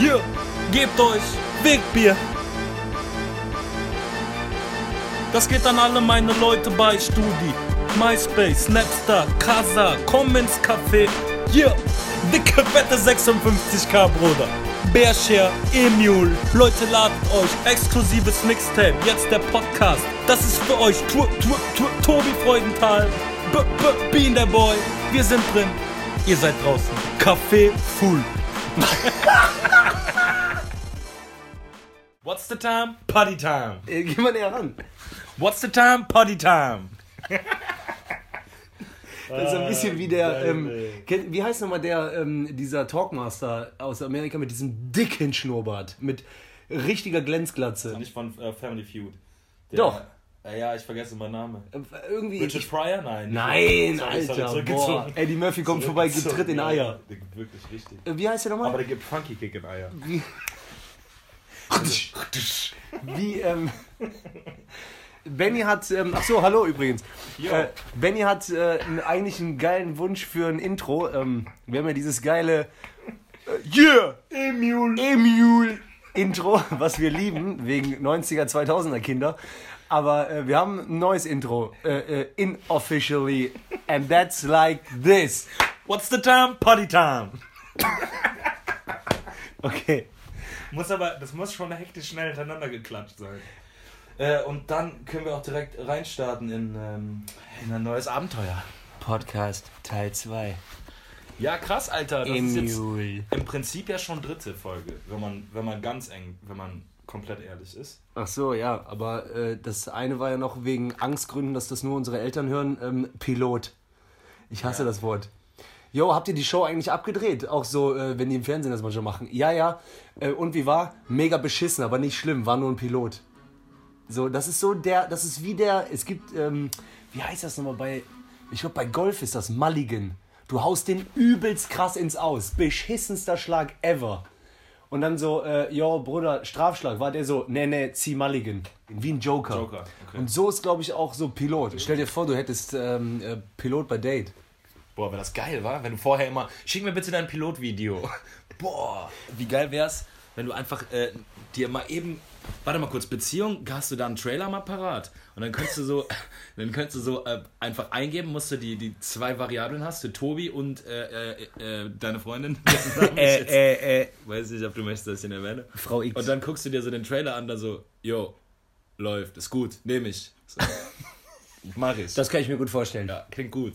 Hier, gebt euch Wegbier. Das geht an alle meine Leute bei Studi, MySpace, Snapstar, Casa, komm ins Café. Hier, dicke fette 56k, Bruder. Bearshare, Emule, Leute ladet euch, exklusives Mixtape, jetzt der Podcast. Das ist für euch, tu, tu, tu, Tobi Freudenthal, B, B, Bean der Boy. Wir sind drin, ihr seid draußen. Café full. What's the time? Party time. Äh, geh mal näher ran. What's the time? Party time. Das ist ein bisschen wie der, ähm, kennt- wie heißt nochmal der, ähm, dieser Talkmaster aus Amerika mit diesem dicken Schnurrbart, mit richtiger Glänzglatze. Nicht von äh, Family Feud. Doch. Äh, ja, ich vergesse meinen Namen. Äh, Irgendwie. Richard Ich, Pryor? Nein. nein, Sorry, sorry, Alter, zurückgezogen. boah. Eddie Murphy kommt vorbei, gibt Tritt in Eier. Der gibt wirklich richtig. Äh, Wie heißt der Aber nochmal? der gibt Funky Kick in Eier. Wie, wie ähm, Benny hat, ähm, ach so, hallo übrigens. Äh, Benny hat äh, eigentlich einen geilen Wunsch für ein Intro. Ähm, wir haben ja dieses geile äh, Yeah! Emule! Emule! Intro, was wir lieben, wegen 90er, 2000er Kinder. Aber äh, wir haben ein neues Intro, äh, äh, inofficially, and that's like this. What's the time? Party time. Okay. Muss aber, das muss schon hektisch schnell hintereinander geklatscht sein. Äh, und dann können wir auch direkt reinstarten in, ähm, in ein neues Abenteuer. Podcast Teil 2. Ja, krass, Alter. Das ist jetzt im Prinzip ja schon dritte Folge, wenn man, wenn man ganz eng, wenn man komplett ehrlich ist. Ach so, ja, aber äh, das eine war ja noch wegen Angstgründen, dass das nur unsere Eltern hören, ähm, Pilot. Ich hasse Ja. das Wort. Jo, habt ihr die Show eigentlich abgedreht? Auch so, äh, wenn die im Fernsehen das manchmal machen. Ja, ja. Äh, und wie war? Mega beschissen, aber nicht schlimm, war nur ein Pilot. So, das ist so der, das ist wie der, es gibt, ähm, wie heißt das nochmal bei, ich glaube bei Golf ist das Mulligan. Du haust den übelst krass ins Aus. Beschissenster Schlag ever. Und dann so, äh, yo, Bruder, Strafschlag. War der so, nee, nee, zieh Mulligan. Wie ein Joker. Joker, okay. Und so ist, glaube ich, auch so Pilot. Stell dir vor, du hättest ähm, äh, Pilot bei Date. Boah, wäre das geil, war? Wenn du vorher immer, schick mir bitte dein Pilotvideo. Boah, wie geil wär's, wenn du einfach äh, dir mal eben, warte mal kurz, Beziehung, hast du da einen Trailer mal parat? Und dann könntest du so, dann könntest du so äh, einfach eingeben, musst du die, die zwei Variablen hast, du Tobi und äh, äh, äh, deine Freundin. jetzt äh, äh. Weiß nicht, ob du möchtest, dass ich ihn erwähne. Frau X. Und dann guckst du dir so den Trailer an, dann so, yo, läuft, ist gut, nehme ich. So. Mach ich. Das kann ich mir gut vorstellen. ja, klingt gut.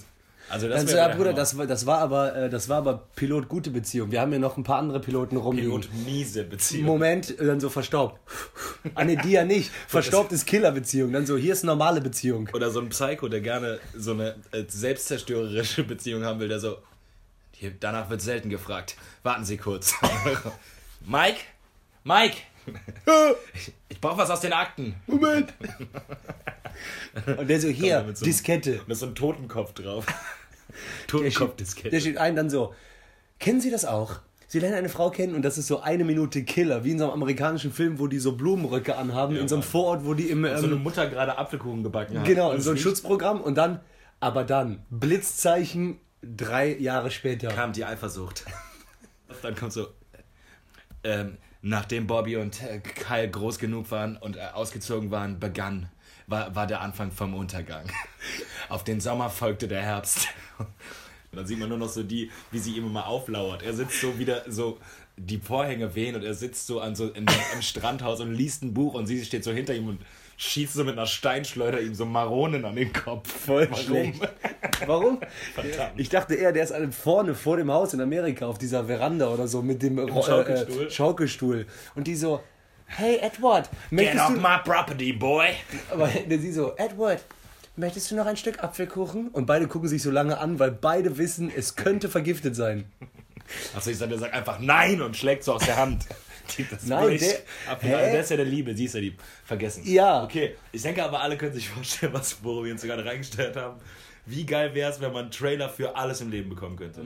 Also das Dann so, ja, der Bruder, Hammer. das, war- das war aber, äh, das war aber Pilot gute Beziehung. Wir haben ja noch ein paar andere Piloten rumliegen. und miese Beziehung. Moment, äh, dann so verstaubt. Ah ne, die ja nicht. Verstaubt ist Killerbeziehung. Dann so, hier ist normale Beziehung. Oder so ein Psycho, der gerne so eine äh, selbstzerstörerische Beziehung haben will, der so, hier, danach wird selten gefragt. Warten Sie kurz. Mike? Mike? Ich, ich brauche was aus den Akten. Moment. Und der so, hier, mit so einem- Diskette. Ist so ein Totenkopf drauf. Totenkopf-Diskette. der steht ein, dann so, kennen Sie das auch? Sie lernen eine Frau kennen und das ist so eine Minute Killer, wie in so einem amerikanischen Film, wo die so Blumenröcke anhaben, Ja, in so einem. Vorort, wo die im... So eine Ähm, Mutter gerade Apfelkuchen gebacken hat. genau, in so ein Schutzprogramm und dann, aber dann, Blitzzeichen drei Jahre später. kam die Eifersucht. Dann kommt so, ähm, nachdem Bobby und äh, Kyle groß genug waren und äh, ausgezogen waren, begann, war, war der Anfang vom Untergang. Auf den Sommer folgte der Herbst. Und dann sieht man nur noch so die, wie sie ihm immer auflauert. Er sitzt so wieder so, die Vorhänge wehen und er sitzt so an so in, im Strandhaus und liest ein Buch und sie steht so hinter ihm und schießt so mit einer Steinschleuder ihm so Maronen an den Kopf. Voll Warum? schlecht. Warum? Verdammt. Ich dachte eher, der ist alle vorne vor dem Haus in Amerika auf dieser Veranda oder so mit dem Ro- Schaukelstuhl. Äh, Schaukelstuhl. Und die so, hey Edward, Get möchtest off du... my property, boy! Aber sie so, Edward, möchtest du noch ein Stück Apfelkuchen? Und beide gucken sich so lange an, weil beide wissen, es könnte vergiftet sein. Achso, ich sag, der sagt einfach nein und schlägt so aus der Hand. Die- Das Nein, der- ab. Der ist ja der Liebe, sie ist ja die. Vergessen. Ja. Okay, ich denke aber, alle können sich vorstellen, was, wir uns gerade reingestellt haben. Wie geil wäre es, wenn man einen Trailer für alles im Leben bekommen könnte?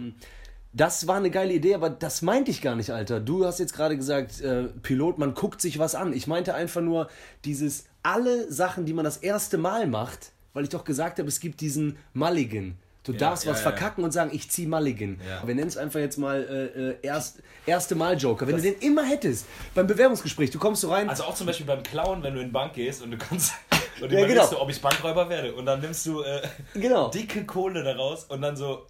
Das war eine geile Idee, aber das meinte ich gar nicht, Alter. Du hast jetzt gerade gesagt, äh, Pilot, man guckt sich was an. Ich meinte einfach nur dieses, alle Sachen, die man das erste Mal macht, weil ich doch gesagt habe, es gibt diesen Mulligan. Du darfst ja, was ja, verkacken und sagen, ich zieh Mulligan. Ja. Wir nennen es einfach jetzt mal äh, äh, erst, erste Mal Joker. Wenn du den immer hättest, beim Bewerbungsgespräch, du kommst so rein, Also auch zum Beispiel beim Klauen, wenn du in die Bank gehst und du kannst und Ja, genau. du, ob ich Bankräuber werde. Und dann nimmst du äh, Genau. dicke Kohle daraus und dann so.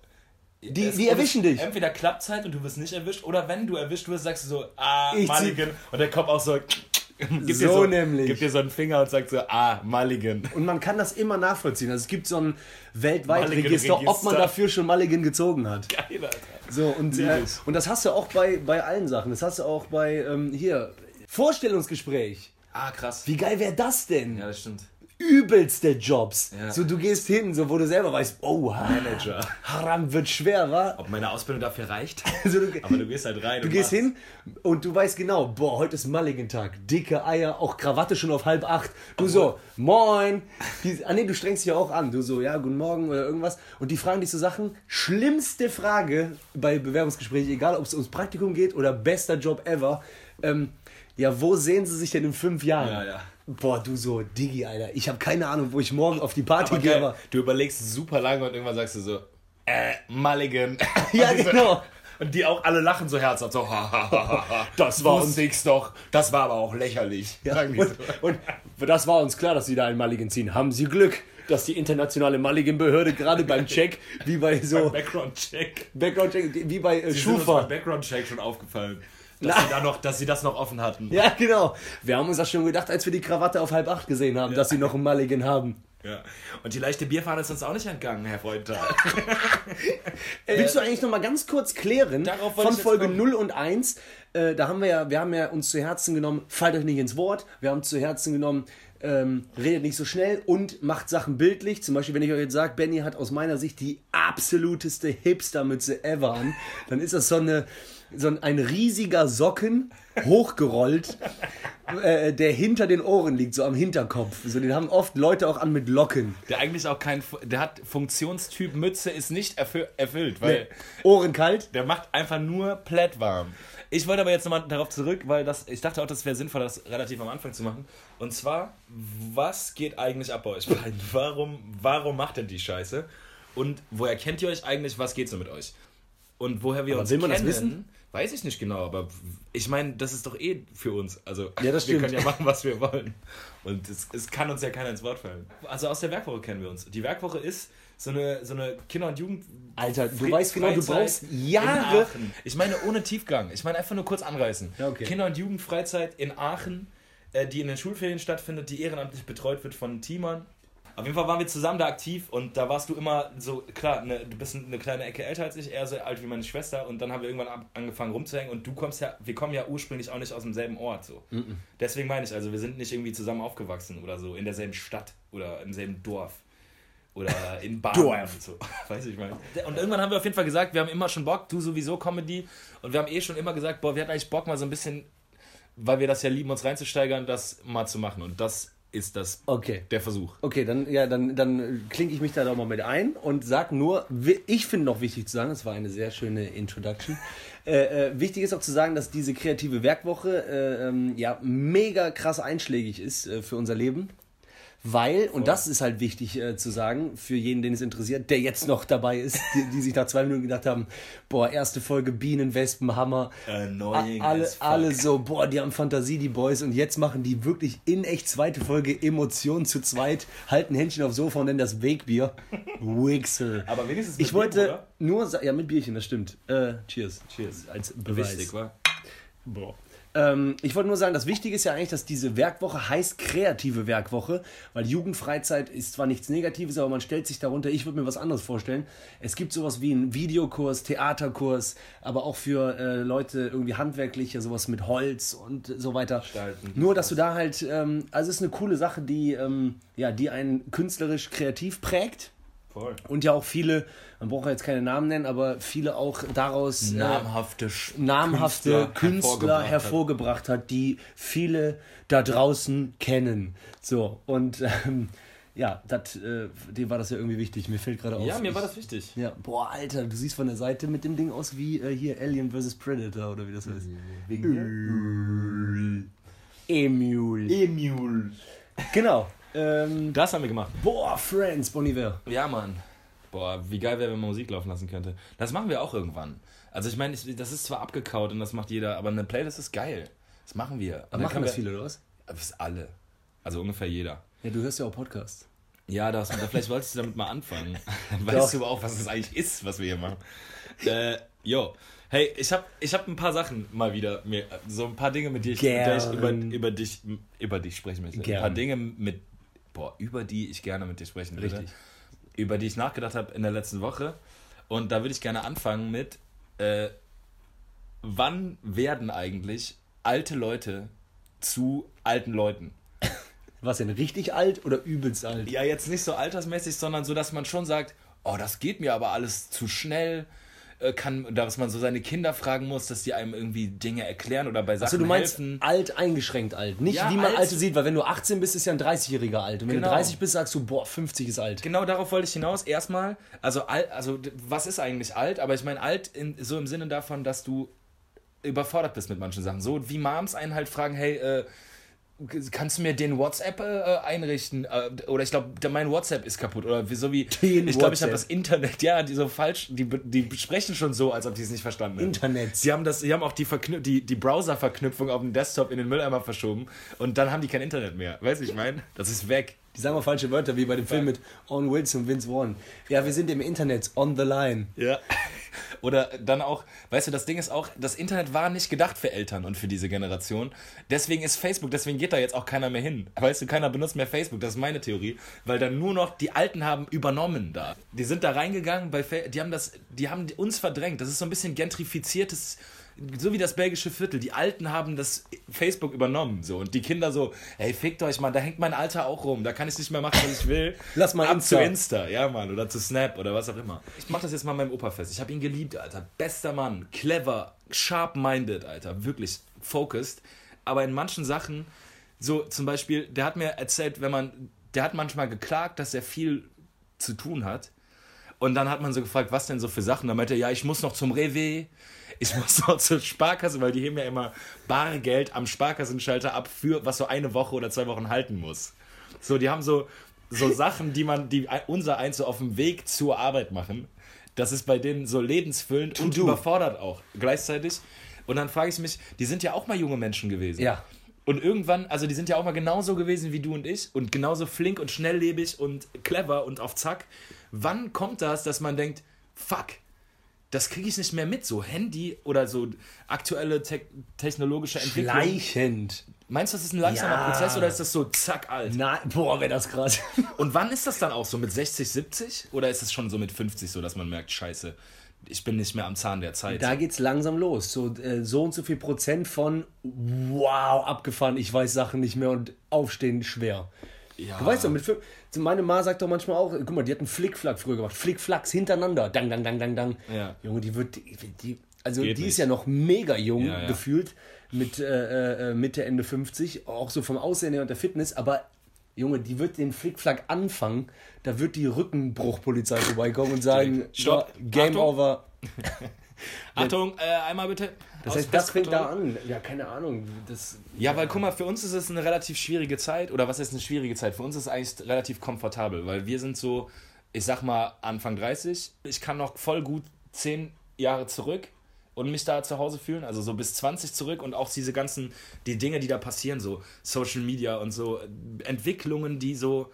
Die- es- die es- erwischen dich. Entweder klappt halt und du wirst nicht erwischt, oder wenn du erwischt wirst, sagst du so, ah, Ich zieh- Mulligan. Und der kommt auch so. Gibt So so nämlich. Gibt dir so einen Finger und sagt so, ah, Mulligan. Und man kann das immer nachvollziehen. Also es gibt so ein weltweit Mulligan-Register. Register, ob man dafür schon Mulligan gezogen hat. Geil, Alter. So, und, äh, und das hast du auch bei, bei allen Sachen. Das hast du auch bei, ähm, hier, Vorstellungsgespräch. Ah, krass. Wie geil wäre das denn? Ja, das stimmt. Übelste Jobs. Ja. So, du gehst hin, so, wo du selber weißt, oh, Manager. Haram wird schwer, wa? Ob meine Ausbildung dafür reicht? Also, du, Aber du gehst halt rein. du gehst machst. hin und du weißt genau, boah, heute ist Mulligan-Tag. Dicke Eier, auch Krawatte schon auf halb acht. Du so, moin. Die, ah nee, du strengst dich ja auch an. Du so, ja, guten Morgen oder irgendwas. Und die fragen dich so Sachen. Schlimmste Frage bei Bewerbungsgesprächen, egal ob es ums Praktikum geht oder bester Job ever. Ähm, ja, wo sehen sie sich denn in fünf Jahren? Ja, ja. Boah, du so, Digi, Alter. Ich habe keine Ahnung, wo ich morgen auf die Party Aber gehe. Aber du überlegst super lange und irgendwann sagst du so, äh, Mulligan. Ja, Und die so- genau. Und die auch alle lachen so herzhaft, so, ha, ha, ha, ha, ha. das war uns nix doch, das war aber auch lächerlich. Ja, und, und das war uns klar, dass sie da einen Mulligan ziehen. Haben sie Glück, dass die internationale Mulligan-Behörde gerade beim Check, wie bei so Background-Check. Background-Check, wie bei äh, Schufa. Background-Check schon aufgefallen. Dass sie, da noch, dass sie das noch offen hatten. Ja, genau. Wir haben uns das schon gedacht, als wir die Krawatte auf halb acht gesehen haben, dass sie noch einen Mulligan haben. Ja. Und die leichte Bierfahne ist uns auch nicht entgangen, Herr Freund. Willst du eigentlich noch mal ganz kurz klären von Folge kommen. 0 und 1? Äh, da haben wir ja, wir haben ja uns zu Herzen genommen, fallt euch nicht ins Wort. Wir haben zu Herzen genommen, ähm, redet nicht so schnell und macht Sachen bildlich. Zum Beispiel, wenn ich euch jetzt sage, Benny hat aus meiner Sicht die absoluteste Hipstermütze ever an, dann ist das so eine so ein, riesiger Socken hochgerollt, äh, der hinter den Ohren liegt, so am Hinterkopf. So, den haben oft Leute auch an mit Locken. Der eigentlich auch kein, der hat Funktionstyp Mütze ist nicht erfü erfüllt, weil Ohren kalt. der macht einfach nur Plaid warm. Ich wollte aber jetzt nochmal darauf zurück, weil das, ich dachte auch, das wäre sinnvoll, das relativ am Anfang zu machen. Und zwar, was geht eigentlich ab bei euch beiden? Warum, warum macht denn die Scheiße? Und woher kennt ihr euch eigentlich? Was geht so mit euch? Und woher wir Aber uns will man das kennen, wissen? Weiß ich nicht genau, aber ich meine, das ist doch eh für uns. Also Ja, das wir stimmt. können ja machen, was wir wollen. Und es, es kann uns ja keiner ins Wort fallen. Also aus der Werkwoche kennen wir uns. Die Werkwoche ist so eine, so eine Kinder- und Jugend... Alter, du Fre- weißt genau, du Freizeit brauchst in Jahre. Aachen. Ich meine ohne Tiefgang. Ich meine einfach nur kurz anreißen. Ja, okay. Kinder- und Jugendfreizeit in Aachen, äh, die in den Schulferien stattfindet, die ehrenamtlich betreut wird von Teamern. Auf jeden Fall waren wir zusammen da aktiv und da warst du immer so, klar, ne, du bist eine kleine Ecke älter als ich, eher so alt wie meine Schwester und dann haben wir irgendwann ab, angefangen rumzuhängen und du kommst ja, wir kommen ja ursprünglich auch nicht aus demselben Ort so. Deswegen meine ich, also wir sind nicht irgendwie zusammen aufgewachsen oder so, in derselben Stadt oder im selben Dorf oder in Baden Dorf. und so. Weiß ich mal. Und irgendwann haben wir auf jeden Fall gesagt, wir haben immer schon Bock, du sowieso Comedy. Und wir haben eh schon immer gesagt, boah, wir hatten eigentlich Bock mal so ein bisschen, weil wir das ja lieben, uns reinzusteigern, das mal zu machen. Und das ist das Okay. der Versuch. Okay, dann, ja, dann, dann klinke ich mich da doch mal mit ein und sag nur, ich finde noch wichtig zu sagen, das war eine sehr schöne Introduction. äh, äh, wichtig ist auch zu sagen, dass diese kreative Werkwoche äh, ähm, ja mega krass einschlägig ist äh, für unser Leben. Weil, und das ist halt wichtig äh, zu sagen, für jeden, den es interessiert, der jetzt noch dabei ist, die, die sich nach zwei Minuten gedacht haben, boah, erste Folge Bienen, Wespen, Hammer. Annoying A- alle, alle so, boah, die haben Fantasie, die Boys, und jetzt machen die wirklich in echt zweite Folge Emotionen zu zweit, halten Händchen aufs Sofa und nennen das Wegbier. Wixer. Aber wenigstens mit Ich wollte Bier, nur sagen, ja, mit Bierchen, das stimmt. Äh, cheers. Cheers. Als Beweis. Wichtig, wa? Boah. Ähm, ich wollte nur sagen, das Wichtige ist ja eigentlich, dass diese Werkwoche heißt kreative Werkwoche, weil Jugendfreizeit ist zwar nichts Negatives, aber man stellt sich darunter, ich würde mir was anderes vorstellen. Es gibt sowas wie einen Videokurs, Theaterkurs, aber auch für äh, Leute irgendwie handwerkliche, sowas mit Holz und so weiter. Gestalten. Nur, dass du da halt, ähm, also es ist eine coole Sache, die, ähm, ja, die einen künstlerisch kreativ prägt. Voll. Und ja auch viele, man braucht ja jetzt keine Namen nennen, aber viele auch daraus äh, Namhafte, Sch- namhafte Künstler, hervorgebracht hervorgebracht, hat. die viele da draußen kennen. So, und ähm, ja, dat, äh, dir war das ja irgendwie wichtig. Mir fällt gerade auf. Ja, mir war das wichtig. Ja, boah, Alter, du siehst von der Seite mit dem Ding aus wie äh, hier Alien vs. Predator oder wie das heißt. Emule. Emule. Genau. Ähm, Das haben wir gemacht. boah, Friends, Bon Iver. Ja, Mann. Boah, wie geil wäre, wenn man Musik laufen lassen könnte. Das machen wir auch irgendwann. Also ich meine, das ist zwar abgekaut und das macht jeder, aber eine Playlist ist geil. Das machen wir. Dann machen das wir- viele, oder was? Das alle. Also ungefähr jeder. Ja, du hörst ja auch Podcasts. Ja, das, vielleicht wolltest du damit mal anfangen. Doch. Weißt du aber auch, was das eigentlich ist, was wir hier machen. Äh, jo. Hey, ich habe ich hab ein paar Sachen mal wieder, mir, so ein paar Dinge, mit denen ich, ich über, über, dich, über dich sprechen möchte. Ein Gern. paar Dinge, mit, boah, über die ich gerne mit dir sprechen würde. Richtig. Über die ich nachgedacht habe in der letzten Woche. Und da würde ich gerne anfangen mit, äh, wann werden eigentlich alte Leute zu alten Leuten? Was denn, richtig alt oder übelst alt? Ja, jetzt nicht so altersmäßig, sondern so, dass man schon sagt, oh, das geht mir aber alles zu schnell. Äh, Kann, dass man so seine Kinder fragen muss, dass die einem irgendwie Dinge erklären oder bei Sachen Achso, du meinst helfen. alt eingeschränkt alt. Nicht Ja, wie man alt. Alte sieht, weil wenn du 18 bist, ist ja ein 30-Jähriger alt. Und wenn Genau. du 30 bist, sagst du, boah, 50 ist alt. Genau darauf wollte ich hinaus. Erstmal, also, alt, also was ist eigentlich alt? Aber ich meine alt in, so im Sinne davon, dass du überfordert bist mit manchen Sachen. So wie Moms einen halt fragen, hey, äh, kannst du mir den WhatsApp äh, einrichten? Äh, oder ich glaube, mein WhatsApp ist kaputt. Oder so wie, Den ich glaube, ich habe das Internet, ja, die so falsch, die, die sprechen schon so, als ob die es nicht verstanden hätten. Internet. Sie haben, das, sie haben auch die, Verknü die, die Browser-Verknüpfung auf dem Desktop in den Mülleimer verschoben und dann haben die kein Internet mehr. Weißt du, ich meine? Das ist weg. Die sagen mal falsche Wörter, wie bei dem Film mit Owen Wilson und Vince Vaughn. Ja, wir sind im Internet, on the line. Ja. Oder dann auch, weißt du, das Ding ist auch, das Internet war nicht gedacht für Eltern und für diese Generation. Deswegen ist Facebook, deswegen geht da jetzt auch keiner mehr hin. Weißt du, keiner benutzt mehr Facebook, das ist meine Theorie, weil dann nur noch die Alten haben übernommen da. Die sind da reingegangen, bei Fa die haben das, die haben uns verdrängt. Das ist so ein bisschen gentrifiziertes, so wie das belgische Viertel. Die Alten haben das Facebook übernommen, so. Und die Kinder so, hey, fickt euch, Mann, da hängt mein Alter auch rum, da kann ich nicht mehr machen, was ich will. Lass mal Ab Insta. zu Insta, ja, Mann, oder zu Snap oder was auch immer. Ich mach das jetzt mal meinem Opa fest. Ich habe ihn geliebt, Alter. Bester Mann, clever, sharp-minded, Alter. Wirklich focused. Aber in manchen Sachen, so zum Beispiel, der hat mir erzählt, wenn man, der hat manchmal geklagt, dass er viel zu tun hat. Und dann hat man so gefragt, was denn so für Sachen? Dann meinte er, ja, ich muss noch zum Rewe, ich muss noch zur Sparkasse, weil die heben ja immer Bargeld am Sparkassenschalter ab für, was so eine Woche oder zwei Wochen halten muss. So, die haben so, so Sachen, die man, die unser eins so auf dem Weg zur Arbeit machen. Das ist bei denen so lebensfüllend und do. überfordert auch gleichzeitig. Und dann frage ich mich, die sind ja auch mal junge Menschen gewesen. Ja. Und irgendwann, also die sind ja auch mal genauso gewesen wie du und ich und genauso flink und schnelllebig und clever und auf Zack. Wann kommt das, dass man denkt, fuck, das kriege ich nicht mehr mit, so Handy oder so aktuelle te technologische Entwicklung. Schleichend. Meinst du, das ist ein langsamer Ja. Prozess oder ist das so zack alt? Na, boah, wäre das krass. Und wann ist das dann auch so? Mit 60, 70? Oder ist es schon so mit 50 so, dass man merkt, scheiße, ich bin nicht mehr am Zahn der Zeit? Da geht's langsam los. So, äh, so und so viel Prozent von wow, abgefahren, ich weiß Sachen nicht mehr und aufstehen schwer. Ja. Du weißt doch, mit fünf, meine Ma sagt doch manchmal auch, guck mal, die hat einen Flickflack früher gemacht. Flickflacks hintereinander. Dang, dang, dang, dang, dang. Ja. Junge, die wird, die, die also Geht die ist nicht. ja noch mega jung Ja, gefühlt mit äh, äh, Mitte, Ende 50, auch so vom Aussehen her und der Fitness, aber Junge, die wird den Flickflack anfangen, da wird die Rückenbruchpolizei vorbeikommen und sagen, Stopp. Game Achtung. over. Achtung, äh, einmal bitte. Das heißt, das fängt da an. Ja, keine Ahnung. Das, Ja, weil guck mal, für uns ist es eine relativ schwierige Zeit. Oder was ist eine schwierige Zeit? Für uns ist es eigentlich relativ komfortabel, weil wir sind so, ich sag mal, Anfang 30. Ich kann noch voll gut zehn Jahre zurück und mich da zu Hause fühlen. Also so bis 20 zurück und auch diese ganzen, die Dinge, die da passieren, so Social Media und so Entwicklungen, die so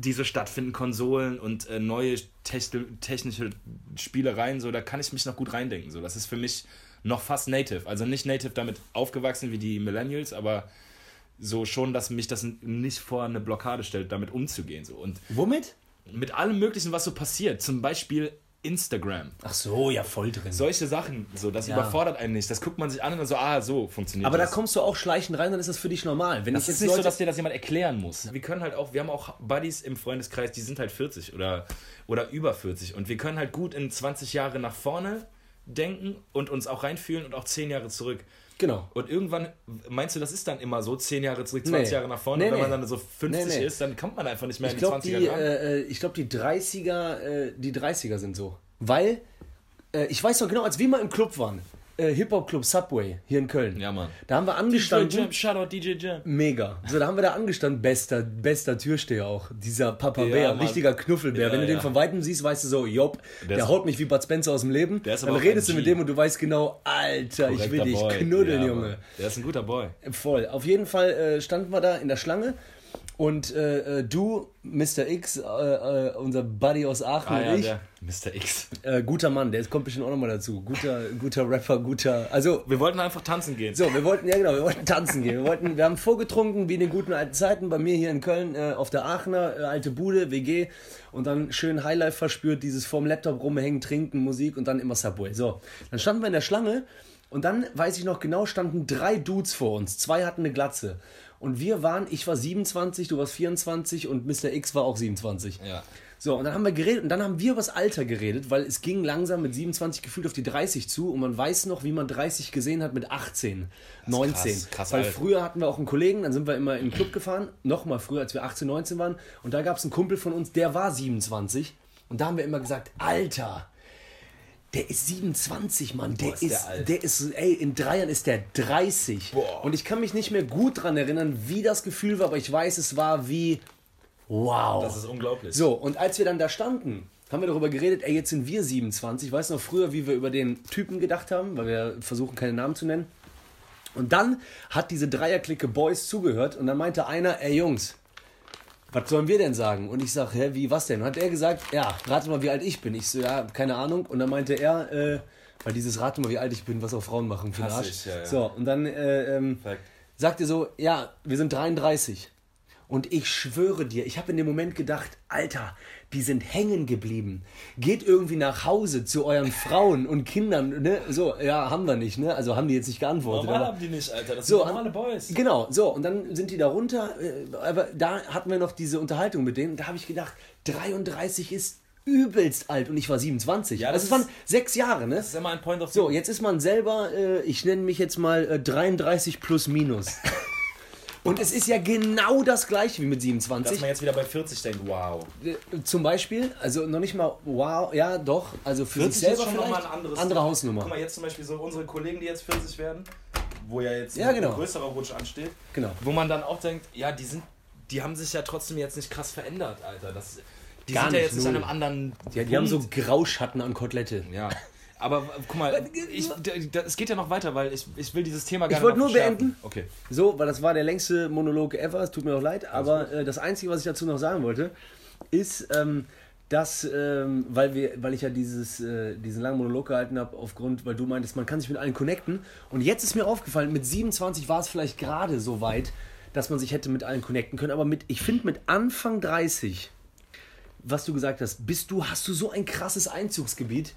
die so stattfinden, Konsolen und äh, neue techn technische Spielereien, so, da kann ich mich noch gut reindenken. So. Das ist für mich noch fast native. Also nicht native damit aufgewachsen wie die Millennials, aber so schon, dass mich das nicht vor eine Blockade stellt, damit umzugehen. So. Und womit? mit allem Möglichen, was so passiert, zum Beispiel Instagram. Ach so, ja, voll drin. Solche Sachen, so, das Ja. überfordert einen nicht. Das guckt man sich an und dann so, ah, so funktioniert Aber da das. kommst du auch schleichend rein, dann ist das für dich normal. Wenn Das ist nicht so, Leute, dass dir das jemand erklären muss. Wir können halt auch, wir haben auch Buddies im Freundeskreis, die sind halt 40 oder, oder über 40 und wir können halt gut in 20 Jahre nach vorne denken und uns auch reinfühlen und auch 10 Jahre zurück. Genau. Und irgendwann, meinst du, das ist dann immer so, 10 Jahre zurück, 20 Nee. Jahre nach vorne? Nee, und wenn nee. man dann so 50 Nee, nee. ist, dann kommt man einfach nicht mehr Ich in glaube, die die, 20er ran. äh, ich glaub, die 30er, äh, die 30er sind so. Weil, äh, ich weiß noch genau, als wir mal im Club waren, äh, Hip-Hop-Club Subway hier in Köln. Ja, Mann. Da haben wir angestanden. Jam, Shoutout DJ Jam. Mega. So, da haben wir da angestanden. Bester, bester Türsteher auch. Dieser Papa Ja, Bär, Mann. richtiger Knuffelbär. Ja, Wenn du den ja. von Weitem siehst, weißt du so, jopp, der, ist- haut mich wie Bud Spencer aus dem Leben. Der ist Dann aber auch redest du mit dem und du weißt genau, Alter, ich will Korrekter dich Boy. knuddeln, Ja, Junge. Mann. Der ist ein guter Boy. Voll. Auf jeden Fall äh, standen wir da in der Schlange und äh, äh, du, Mr. X, äh, äh, unser Buddy aus Aachen Ah ja, und ich, der Mr. X. äh, guter Mann, der kommt bestimmt auch nochmal dazu. Guter, guter Rapper, guter. Also, Wir wollten einfach tanzen gehen. so, wir wollten, ja genau, wir wollten tanzen gehen. Wir, wollten, wir haben vorgetrunken, wie in den guten alten Zeiten, bei mir hier in Köln, auf der Aachener, alte Bude, WG. Und dann schön Highlife verspürt, dieses vorm Laptop rumhängen, trinken, Musik und dann immer Subway. So, dann standen wir in der Schlange und dann, weiß ich noch genau, standen drei Dudes vor uns. Zwei hatten eine Glatze. Und wir waren, ich war 27, du warst 24 und Mr. X war auch 27. Ja. So, und dann haben wir geredet und dann haben wir über das Alter geredet, weil es ging langsam mit 27 gefühlt auf die 30 zu und man weiß noch, wie man 30 gesehen hat mit 18, 19. krass, krass weil alt. früher hatten wir auch einen Kollegen, dann sind wir immer in den Club gefahren, nochmal früher, als wir 18, 19 waren und da gab es einen Kumpel von uns, der war 27 und da haben wir immer gesagt, Alter, der ist 27, Mann. Der ist der ist, alt. der ist, ey, in drei Jahren ist der 30. Boah. Und ich kann mich nicht mehr gut dran erinnern, wie das Gefühl war, aber ich weiß, es war wie, wow. Das ist unglaublich. So, und als wir dann da standen, haben wir darüber geredet, ey, jetzt sind wir 27. Weißt du noch früher, wie wir über den Typen gedacht haben, weil wir versuchen, keine Namen zu nennen. Und dann hat diese Dreierklicke Boys zugehört und dann meinte einer, ey Jungs, was sollen wir denn sagen? Und ich sag, hä, wie, was denn? Und hat er gesagt, ja, rate mal, wie alt ich bin. Ich so, ja, keine Ahnung. Und dann meinte er, äh, weil dieses rate mal, wie alt ich bin, was auch Frauen machen für den Arsch. ich, ja, ja. So, und dann äh, ähm, sagt er so, ja, wir sind 33. Und ich schwöre dir, ich habe in dem Moment gedacht, Alter, die sind hängen geblieben. Geht irgendwie nach Hause zu euren Frauen und Kindern, ne? So, ja, haben wir nicht, ne? Also haben die jetzt nicht geantwortet. Normal aber- haben die nicht, Alter. Das so, sind normale Boys. Genau, so, und dann sind die da runter, äh, aber da hatten wir noch diese Unterhaltung mit denen, da habe ich gedacht, 33 ist übelst alt und ich war 27. Ja, also das es waren sechs Jahre, ne? Das ist immer ein Point of So, jetzt ist man selber, äh, ich nenne mich jetzt mal äh, 33 plus minus. Und es ist ja genau das gleiche wie mit Dass 27. man jetzt wieder bei 40 denkt, wow. Äh, Zum Beispiel, also noch nicht mal, wow, ja doch, also für 40 sich selber ist schon vielleicht nochmal ein anderes andere Guck Hausnummer. mal, jetzt zum Beispiel so unsere Kollegen, die jetzt 40 werden, wo ja jetzt Ja, ein genau. größerer Rutsch ansteht. Genau. Wo man dann auch denkt, ja, die sind, die haben sich ja trotzdem jetzt nicht krass verändert, Alter. Das, die Gar sind ja nicht, jetzt nicht an einem anderen. Die, die haben so. Grauschatten an Kotelette. Ja. Aber guck mal, ich, d- d- es geht ja noch weiter, weil ich, ich will dieses Thema gerne wollte noch nur verschärfen. beenden. Okay. So, weil das war der längste Monolog ever, es tut mir auch leid, aber äh, das Einzige, was ich dazu noch sagen wollte, ist, ähm, dass, ähm, weil, wir, weil ich ja dieses, äh, diesen langen Monolog gehalten habe, aufgrund, weil du meintest, man kann sich mit allen connecten. Und jetzt ist mir aufgefallen, mit 27 war es vielleicht gerade so weit, dass man sich hätte mit allen connecten können, aber mit, ich finde mit Anfang 30, was du gesagt hast, bist du, hast du so ein krasses Einzugsgebiet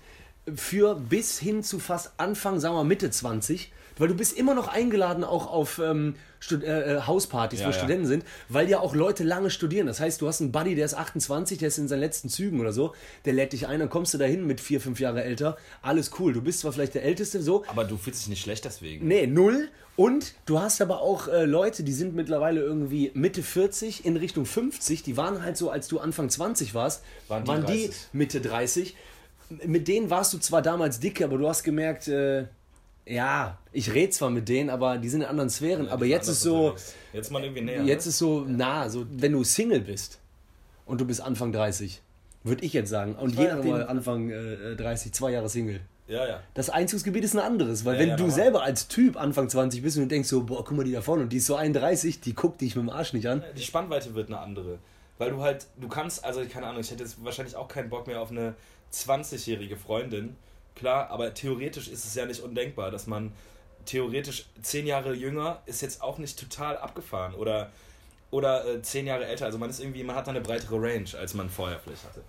für bis hin zu fast Anfang, sagen wir Mitte 20, weil du bist immer noch eingeladen auch auf ähm, äh, äh, Hauspartys, Ja, wo ja. Studenten sind, weil ja auch Leute lange studieren. Das heißt, du hast einen Buddy, der ist 28, der ist in seinen letzten Zügen oder so, der lädt dich ein, dann kommst du dahin mit vier, fünf Jahre älter, alles cool. Du bist zwar vielleicht der Älteste, so, Aber du fühlst dich nicht schlecht deswegen. Nee, null. Und du hast aber auch äh, Leute, die sind mittlerweile irgendwie Mitte 40 in Richtung 50. Die waren halt so, als du Anfang 20 warst, Waren waren die die, 30. Mitte 30. Mit denen warst du zwar damals dicke, aber du hast gemerkt, äh, ja, ich rede zwar mit denen, aber die sind in anderen Sphären. aber Die jetzt ist so, unterwegs. Jetzt mal irgendwie näher. jetzt ne? ist so nah, so wenn du Single bist und du bist Anfang 30, würde ich jetzt sagen. Und Ich je war ja nachdem mal- Anfang äh, 30, zwei Jahre Single. Ja, ja. Das Einzugsgebiet ist ein anderes, weil Ja, wenn ja, du normal. selber als Typ Anfang 20 bist und du denkst so, boah, guck mal die da vorne und die ist so 31, die guckt dich mit dem Arsch nicht an. Die Spannweite wird eine andere. Weil du halt, du kannst, also keine Ahnung, ich hätte jetzt wahrscheinlich auch keinen Bock mehr auf eine 20-jährige Freundin. Klar, aber theoretisch ist es ja nicht undenkbar, dass man theoretisch 10 Jahre jünger ist jetzt auch nicht total abgefahren oder, oder äh, 10 Jahre älter. Also man ist irgendwie, man hat da eine breitere Range, als man vorher vielleicht hatte.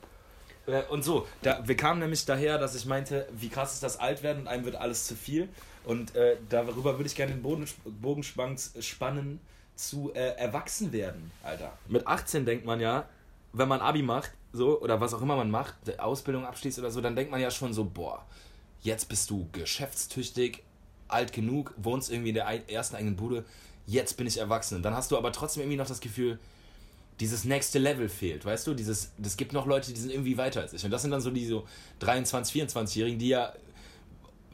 Äh, Und so, da, wir kamen nämlich daher, dass ich meinte, wie krass ist das Altwerden und einem wird alles zu viel. Und äh, darüber würde ich gerne den Boden, spannen zu äh, erwachsen werden, Alter. Mit 18 denkt man ja, wenn man Abi macht, so, oder was auch immer man macht, Ausbildung abschließt oder so, dann denkt man ja schon so, boah, jetzt bist du geschäftstüchtig, alt genug, wohnst irgendwie in der ersten eigenen Bude, jetzt bin ich erwachsen. Dann hast du aber trotzdem irgendwie noch das Gefühl, dieses nächste Level fehlt, weißt du? Dieses, das gibt noch Leute, die sind irgendwie weiter als ich. Und das sind dann so die so 23, 24-Jährigen, die ja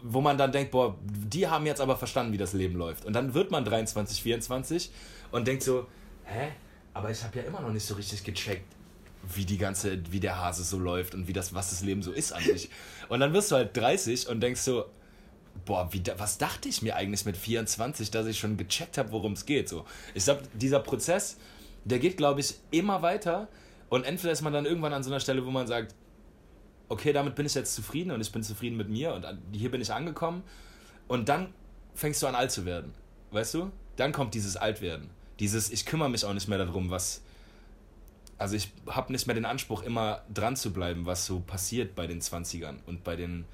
wo man dann denkt, boah, die haben jetzt aber verstanden, wie das Leben läuft. Und dann wird man 23, 24 und denkt so, hä? Aber ich habe ja immer noch nicht so richtig gecheckt, wie die ganze, wie der Hase so läuft und wie das, was das Leben so ist eigentlich. Und dann wirst du halt 30 und denkst so, boah, wie, was dachte ich mir eigentlich mit 24, dass ich schon gecheckt habe, worum es geht. So. Ich glaube, dieser Prozess, der geht, glaube ich, immer weiter. Und entweder ist man dann irgendwann an so einer Stelle, wo man sagt, okay, damit bin ich jetzt zufrieden und ich bin zufrieden mit mir und hier bin ich angekommen. Und dann fängst du an alt zu werden. Weißt du? Dann kommt dieses Altwerden. Dieses, ich kümmere mich auch nicht mehr darum, was. Also ich habe nicht mehr den Anspruch, immer dran zu bleiben, was so passiert bei den 20ern und bei den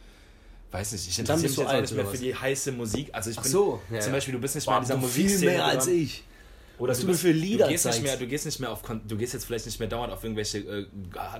weiß nicht, ich interessiere mich jetzt alt, nicht mehr für die heiße Musik. Also ich bin so, ja, zum Beispiel, du bist nicht mehr in dieser Musik. Viel mehr als ich. Oder was du, bist, für Lieder du gehst, nicht mehr, du gehst nicht mehr auf, du gehst jetzt vielleicht nicht mehr dauernd auf irgendwelche äh,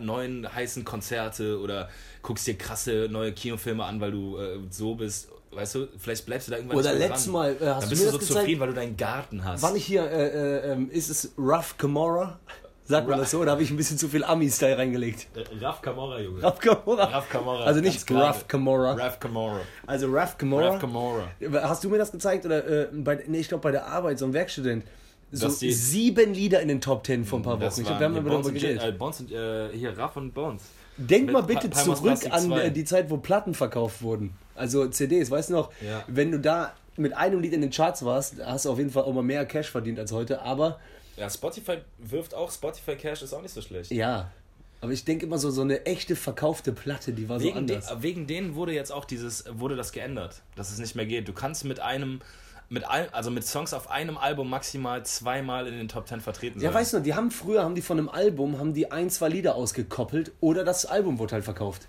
neuen heißen Konzerte oder guckst dir krasse neue Kinofilme an, weil du äh, so bist. Weißt du, vielleicht bleibst du da irgendwann Oder letztes Mal äh, hast Dann bist du, so zufrieden, weil du deinen Garten hast. Wann ich hier, äh, äh, ähm, ist es Rough Camorra? Sagt man das so? Da habe ich ein bisschen zu viel Ami-Style reingelegt. Äh, Raf Camorra, Junge. Raf Camorra. Raf Camorra. Also nicht Raf Camorra. Raf Camorra. Also Raf Camorra. Raf Camorra. Hast du mir das gezeigt? Oder äh, bei, nee, ich glaube bei der Arbeit, so ein Werkstudent. So sieben Lieder in den Top Ten vor ein paar Wochen. Ich glaube, wir haben darüber geredet. Äh, Bones und, äh, hier, Raff und Bones. Denk mal bitte pa zurück an äh, die Zeit, wo Platten verkauft wurden. Also CDs, weißt du noch? Ja. Wenn du da mit einem Lied in den Charts warst, hast du auf jeden Fall auch mal mehr Cash verdient als heute. Aber ja, Spotify wirft auch, Spotify Cash ist auch nicht so schlecht. Ja. Aber ich denke immer so, so eine echte verkaufte Platte, die war wegen so anders. De, wegen denen wurde jetzt auch dieses, wurde das geändert, dass es nicht mehr geht. Du kannst mit einem, mit ein, also mit Songs auf einem Album maximal zweimal in den Top Ten vertreten sein. Ja, weißt du, die haben früher, haben die von einem Album, haben die ein, zwei Lieder ausgekoppelt oder das Album wurde halt verkauft.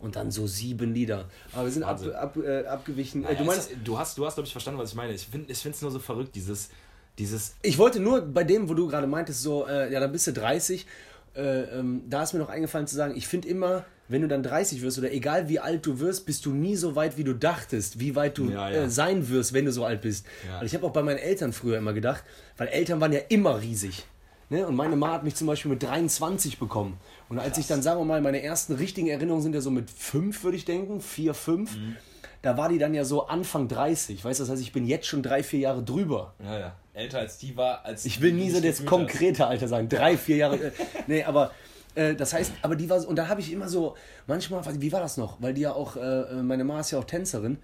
Und dann so sieben Lieder. Aber wir sind ab, ab, äh, abgewichen. Naja, du, meinst, du hast, du hast, glaube ich, verstanden, was ich meine. Ich finde es nur so verrückt, dieses dieses ich wollte nur bei dem, wo du gerade meintest, so, äh, ja, dann bist du 30. Äh, ähm, da ist mir noch eingefallen zu sagen, ich finde immer, wenn du dann 30 wirst oder egal wie alt du wirst, bist du nie so weit, wie du dachtest, wie weit du ja, ja. Äh, sein wirst, wenn du so alt bist. Ja. Und ich habe auch bei meinen Eltern früher immer gedacht, weil Eltern waren ja immer riesig. Ne? Und meine Mama hat mich zum Beispiel mit 23 bekommen. Und als Krass. ich dann, sagen wir mal, meine ersten richtigen Erinnerungen sind ja so mit 5, würde ich denken, 4, 5. Mhm. Da war die dann ja so Anfang 30, weißt du, das heißt, ich bin jetzt schon drei, vier Jahre drüber. Ja, ja älter als die war, als Ich will nie so das konkrete Alter sagen, drei, vier Jahre. Äh, nee, aber äh, das heißt, aber die war, und da habe ich immer so, manchmal, wie war das noch? Weil die ja auch, äh, meine Mama ist ja auch Tänzerin.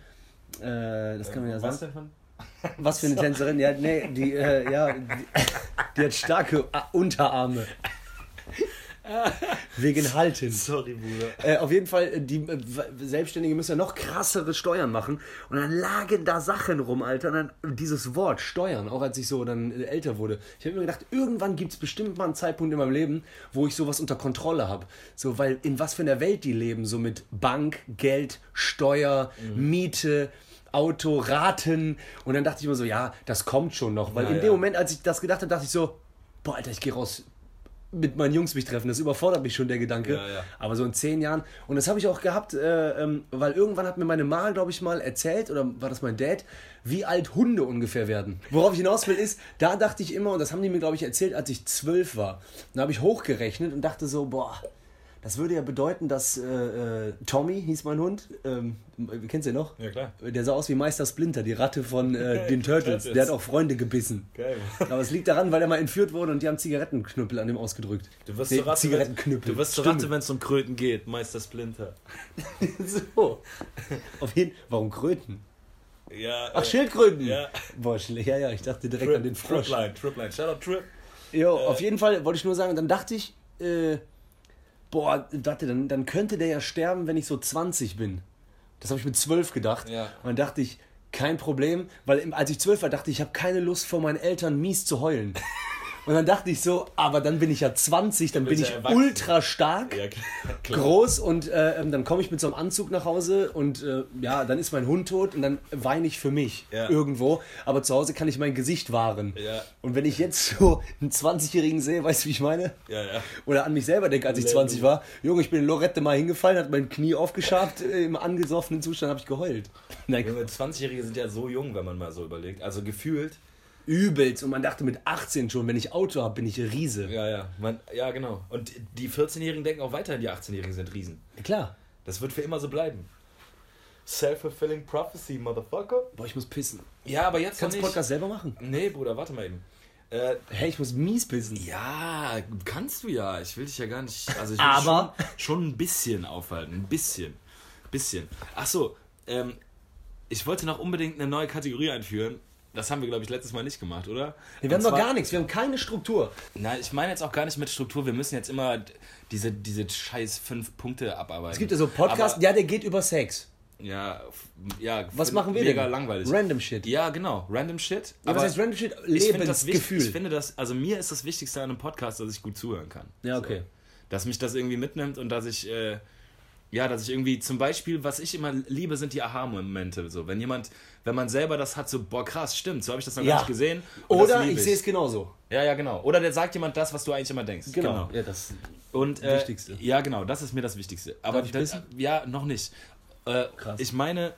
Das kann man ja sagen. Was denn von? Was für eine Tänzerin? Ja, nee, die, ja, die, die hat starke Unterarme. Wegen Halten. Sorry, Bruder. Äh, auf jeden Fall, äh, die äh, Selbstständige müssen ja noch krassere Steuern machen. Und dann lagen da Sachen rum, Alter. Und dann dieses Wort Steuern, auch als ich so dann äh, älter wurde. Ich habe mir gedacht, irgendwann gibt es bestimmt mal einen Zeitpunkt in meinem Leben, wo ich sowas unter Kontrolle habe. So, weil in was für einer Welt die leben, so mit Bank, Geld, Steuer, mhm. Miete. Auto, Raten. Und dann dachte ich immer so, ja, das kommt schon noch. Weil ja, in dem Moment, als ich das gedacht habe, dachte ich so, boah, Alter, ich gehe raus, mit meinen Jungs mich treffen. Das überfordert mich schon, der Gedanke. Ja, ja. Aber so in zehn Jahren. Und das habe ich auch gehabt, äh, ähm, weil irgendwann hat mir meine Mama, glaube ich, mal erzählt, oder war das mein Dad, wie alt Hunde ungefähr werden. Worauf ich hinaus will, ist, da dachte ich immer, und das haben die mir, glaube ich, erzählt, als ich zwölf war. Da habe ich hochgerechnet und dachte so, boah, das würde ja bedeuten, dass äh, äh, Tommy, hieß mein Hund, ähm, kennst du den noch? Ja, klar. Der sah aus wie Meister Splinter, die Ratte von äh, den Turtles. Der hat auch Freunde gebissen. Geil. Aber es liegt daran, weil er mal entführt wurde und die haben Zigarettenknüppel an dem ausgedrückt. Du wirst nee, zur Ratte, Zigarettenknüppel. Du wirst zur Ratte, wenn es um Kröten geht, Meister Splinter. so. Auf jeden Warum Kröten? Ja, Ach, äh, Schildkröten. Ja. Boah, ja, ja, ich dachte direkt Trip, an den Frosch. Tripline, Tripline. Shout out Trip. Jo, äh, auf jeden Fall wollte ich nur sagen, dann dachte ich, äh, boah, warte, dann, dann könnte der ja sterben, wenn ich so 20 bin. Das habe ich mit 12 gedacht. Ja. Und dann dachte ich, kein Problem, weil als ich 12 war, dachte ich, ich habe keine Lust vor meinen Eltern mies zu heulen. Und dann dachte ich so, aber dann bin ich ja 20, dann, bin ich ja ultra stark, ja, groß und äh, ähm, dann komme ich mit so einem Anzug nach Hause und äh, ja, dann ist mein Hund tot und dann weine ich für mich ja. irgendwo. Aber zu Hause kann ich mein Gesicht wahren. Und wenn ich jetzt so einen 20-Jährigen sehe, weißt du, wie ich meine? Oder an mich selber denke, als ich 20 war. Junge, ich bin in Lorette mal hingefallen, hat mein Knie aufgeschabt, äh, im angesoffenen Zustand habe ich geheult. Nein. 20-Jährige sind ja so jung, wenn man mal so überlegt. Also gefühlt übelst. Und man dachte mit 18 schon, wenn ich Auto habe, bin ich Riese. Ja, ja. Man, ja, genau. Und die 14-Jährigen denken auch weiterhin, die 18-Jährigen sind Riesen. Klar. Das wird für immer so bleiben. Self-fulfilling prophecy, motherfucker. Boah, ich muss pissen. Ja, aber jetzt Kannst du. Podcast selber machen? Nee, Bruder, warte mal eben. Äh, Hey, ich muss mies pissen. ja, kannst du ja. Ich will dich ja gar nicht. Also ich will Aber- schon, schon ein bisschen aufhalten. Ein bisschen. Bisschen. Ach so, ähm, ich wollte noch unbedingt eine neue Kategorie einführen. Das haben wir, glaube ich, letztes Mal nicht gemacht, oder? Wir haben Und noch zwar- gar nichts, wir haben keine Struktur. Nein, ich meine jetzt auch gar nicht mit Struktur. Wir müssen jetzt immer diese, diese scheiß fünf Punkte abarbeiten. Es gibt ja so Podcasts, Aber, ja, der geht über Sex. ja, ja. Was machen wir mega denn? langweilig. Random Shit. Ja, genau. Random Shit. Ja, was heißt Random Shit? ich. Lebensgefühl. Ich finde das, also mir ist das Wichtigste an einem Podcast, dass ich gut zuhören kann. Ja, okay. Dass mich das irgendwie mitnimmt und dass ich, äh, ja, dass ich irgendwie, zum Beispiel, was ich immer liebe, sind die Aha-Momente. So, wenn jemand, wenn man selber das hat, so, boah, krass, stimmt, so habe ich das noch Ja. gar nicht gesehen. Oder liebe ich sehe es genauso. Ja, ja, genau. Oder der sagt jemand das, was du eigentlich immer denkst. Ja, das Und äh, Wichtigste. Ja, genau, das ist mir das Wichtigste. Aber ich das, ja, noch nicht. Äh, Krass. Ich meine,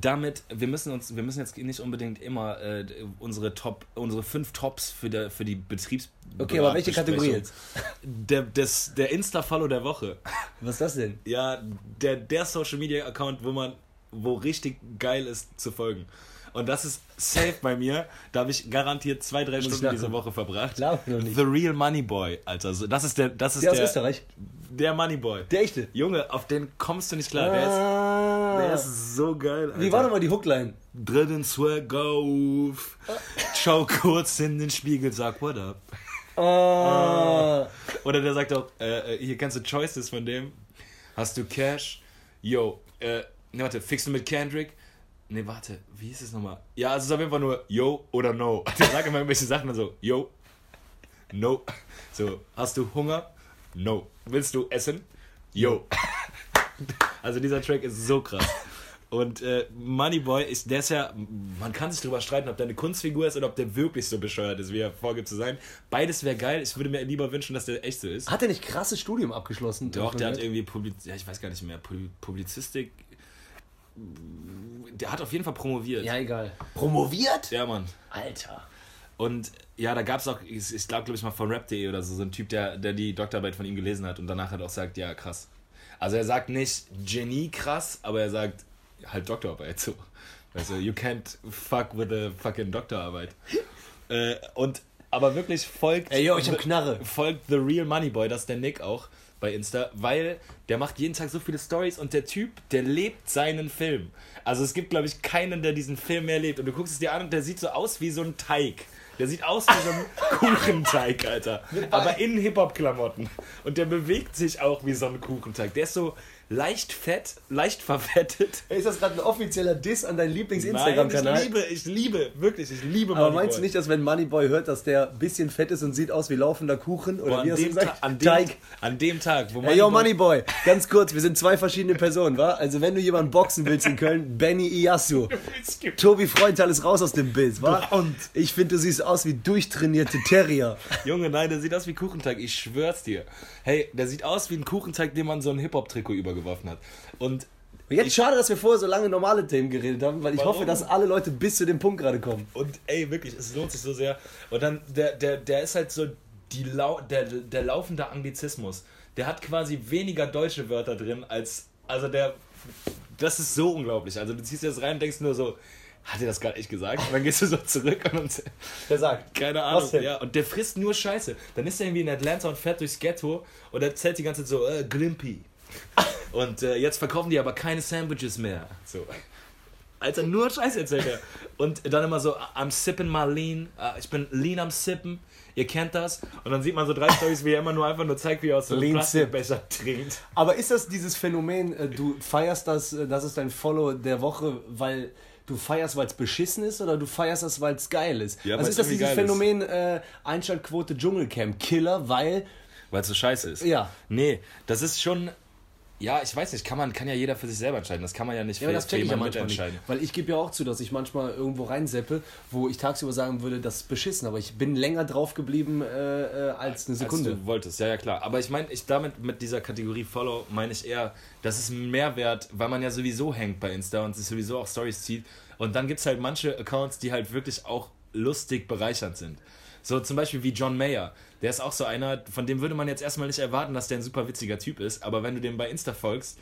damit, wir müssen uns, wir müssen jetzt nicht unbedingt immer äh, unsere Top, unsere fünf Tops für, der, für die Betriebs. Okay, aber welche Kategorie jetzt? Der, des, der Insta-Follow der Woche. Was ist das denn? Ja, der, der Social Media Account, wo man, wo richtig geil ist zu folgen. Und das ist safe bei mir. Da habe ich garantiert zwei, drei Stunden diese Woche verbracht. Klar, noch nicht. The Real Money Boy, Alter. So, das ist der, das ist Der der, aus Österreich. Der Money Boy. Der echte. Junge, auf den kommst du nicht klar. Der ist, Ah. der ist so geil. Alter. Wie war nochmal die Hookline? Dritten Swag auf. Schau kurz in den Spiegel, sag what up. Ah. Oder der sagt auch, äh, äh, hier kennst du Choices von dem. Hast du Cash? Yo, äh, ne, warte, fix du mit Kendrick? Ne, warte, wie hieß es nochmal? Ja, es ist auf jeden Fall nur Yo oder No. Der sagt immer irgendwelche Sachen dann so, Yo, No. So, hast du Hunger? No. Willst du essen? Yo. Also dieser Track ist so krass. Und äh, Moneyboy ist, der ist ja, man kann sich darüber streiten, ob der eine Kunstfigur ist oder ob der wirklich so bescheuert ist, wie er vorgibt zu sein. Beides wäre geil. Ich würde mir lieber wünschen, dass der echt so ist. Hat er nicht krasses Studium abgeschlossen? Doch, der hat irgendwie Publiz ja, ich weiß gar nicht mehr, Pub- Publizistik. Der hat auf jeden Fall promoviert. Ja, egal. Promoviert? Ja, Mann. Alter. Und ja, da gab es auch, ich, ich glaube, glaube ich mal von Rap.de oder so, so ein Typ, der, der die Doktorarbeit von ihm gelesen hat und danach halt auch sagt, ja, krass. Also er sagt nicht Genie krass, aber er sagt halt Doktorarbeit so. Also, you can't fuck with a fucking Doktorarbeit. äh, und, aber wirklich folgt. Ey, yo, ich hab Knarre. Folgt The Real Money Boy, das ist der Nick auch bei Insta, weil der macht jeden Tag so viele Stories und der Typ, der lebt seinen Film. Also es gibt, glaube ich, keinen, der diesen Film mehr lebt. Und du guckst es dir an und der sieht so aus wie so ein Teig. Der sieht aus wie so ein Kuchenteig, Alter. Aber in Hip-Hop-Klamotten. Und der bewegt sich auch wie so ein Kuchenteig. Der ist so leicht fett, leicht verfettet. Ist das gerade ein offizieller Diss an deinen Lieblings-Instagram-Kanal? ich liebe, ich liebe, wirklich, ich liebe Aber Moneyboy. meinst du nicht, dass wenn Moneyboy hört, dass der ein bisschen fett ist und sieht aus wie laufender Kuchen? Oder Boah, wie an, hast du dem gesagt? An, dem, Teig. an dem Tag, wo Ey, yo, Moneyboy, ganz kurz, wir sind zwei verschiedene Personen, wa? Also wenn du jemanden boxen willst in Köln, Benny Iyasu. Tobi Freundtal ist raus aus dem Bild, wa? Und? Ich finde, du siehst aus wie durchtrainierte Terrier. Junge, nein, der sieht aus wie Kuchenteig, ich schwör's dir. Hey, der sieht aus wie ein Kuchenteig, dem man so ein Hip-Hop-Trikot übergeworfen hat. Und Jetzt schade, dass wir vorher so lange normale Themen geredet haben, weil ich Warum? hoffe, dass alle Leute bis zu dem Punkt gerade kommen. Und ey, wirklich, es lohnt sich so sehr. Und dann, der, der, der ist halt so die Lau der, der laufende Anglizismus. Der hat quasi weniger deutsche Wörter drin als. Also der. Das ist so unglaublich. Also du ziehst jetzt rein und denkst nur so, hat er das gerade echt gesagt? Und dann gehst du so zurück und dann, Wer sagt? keine Ahnung. Ja, und der frisst nur Scheiße. Dann ist er irgendwie in Atlanta und fährt durchs Ghetto und erzählt die ganze Zeit so, äh, Glimpy. Und äh, jetzt verkaufen die aber keine Sandwiches mehr. So. Alter, nur Scheiße erzählt er. Und dann immer so, I'm sipping my lean. Äh, Ich bin lean am Sippen. Ihr kennt das. Und dann sieht man so drei Stories, wie er immer nur einfach nur zeigt, wie er aus so einem Lean Plastikbecher trinkt. Aber ist das dieses Phänomen, äh, du feierst das, äh, das ist dein Follow der Woche, weil du feierst, weil es beschissen ist oder du feierst das, weil es geil ist? Ja, also ist das dieses. Phänomen äh, Einschaltquote Dschungelcamp Killer, weil Weil es so scheiße ist. Ja. Nee, das ist schon. Ja, ich weiß nicht, kann man kann ja jeder für sich selber entscheiden. Das kann man ja nicht Ja, aber das check ich ja manchmal nicht. mitentscheiden. Weil ich gebe ja auch zu, dass ich manchmal irgendwo reinseppe, wo ich tagsüber sagen würde, das ist beschissen, aber ich bin länger drauf geblieben äh, äh, als eine Sekunde. Als du wolltest, ja, ja, klar. Aber ich meine, ich damit mit dieser Kategorie Follow meine ich eher, das ist ein Mehrwert, weil man ja sowieso hängt bei Insta und sich sowieso auch Stories zieht. Und dann gibt es halt manche Accounts, die halt wirklich auch lustig bereichernd sind. So zum Beispiel wie John Mayer. Der ist auch so einer, von dem würde man jetzt erstmal nicht erwarten, dass der ein super witziger Typ ist. Aber wenn du dem bei Insta folgst,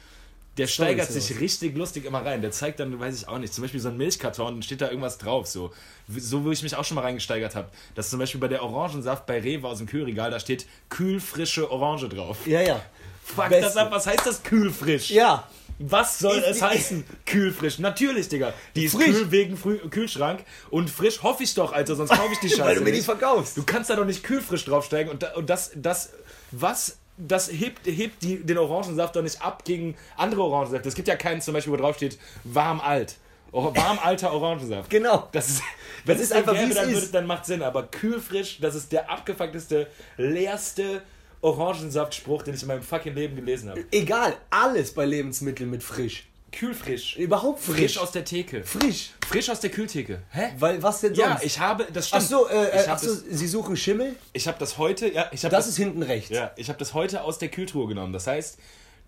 der Stories steigert sich richtig lustig immer rein. Der zeigt dann, weiß ich auch nicht, zum Beispiel so ein Milchkarton, dann steht da irgendwas drauf. So, so wo ich mich auch schon mal reingesteigert habe. Dass zum Beispiel bei der Orangensaft bei Rewe aus dem Kühlregal, da steht kühlfrische Orange drauf. Ja, ja. Fuck Beste. das ab, was heißt das kühlfrisch? Ja. Was soll Ist es die- heißen? Kühlfrisch. Natürlich, Digga. Die ist Frisch. kühl wegen Früh Kühlschrank. Und frisch hoffe ich doch, Alter, sonst kaufe ich die Scheiße. Weil du mir die verkaufst. Du kannst da doch nicht kühlfrisch draufsteigen und, und das, das, was, das hebt, hebt die, den Orangensaft doch nicht ab gegen andere Orangensäfte. Es gibt ja keinen zum Beispiel, wo drauf steht, warm alt. Or- Warm alter Orangensaft. Genau. Das ist, wenn ist einfach, gäbe, wie es dann, ist. würde, dann macht Sinn. Aber kühlfrisch, das ist der abgefuckteste, leerste Orangensaftspruch, den ich in meinem fucking Leben gelesen habe. Egal, alles bei Lebensmitteln mit frisch. Kühlfrisch. Überhaupt frisch. Frisch aus der Theke. frisch. Frisch aus der Kühltheke. Hä? Weil was denn sonst? Ja, ich habe, das stimmt. Ach so, äh, ich äh, habe ach so das, Sie suchen Schimmel? ich hab das heute, ja, ich habe Das das, ist hinten rechts. ja, ich habe das heute aus der Kühltruhe genommen. Das heißt,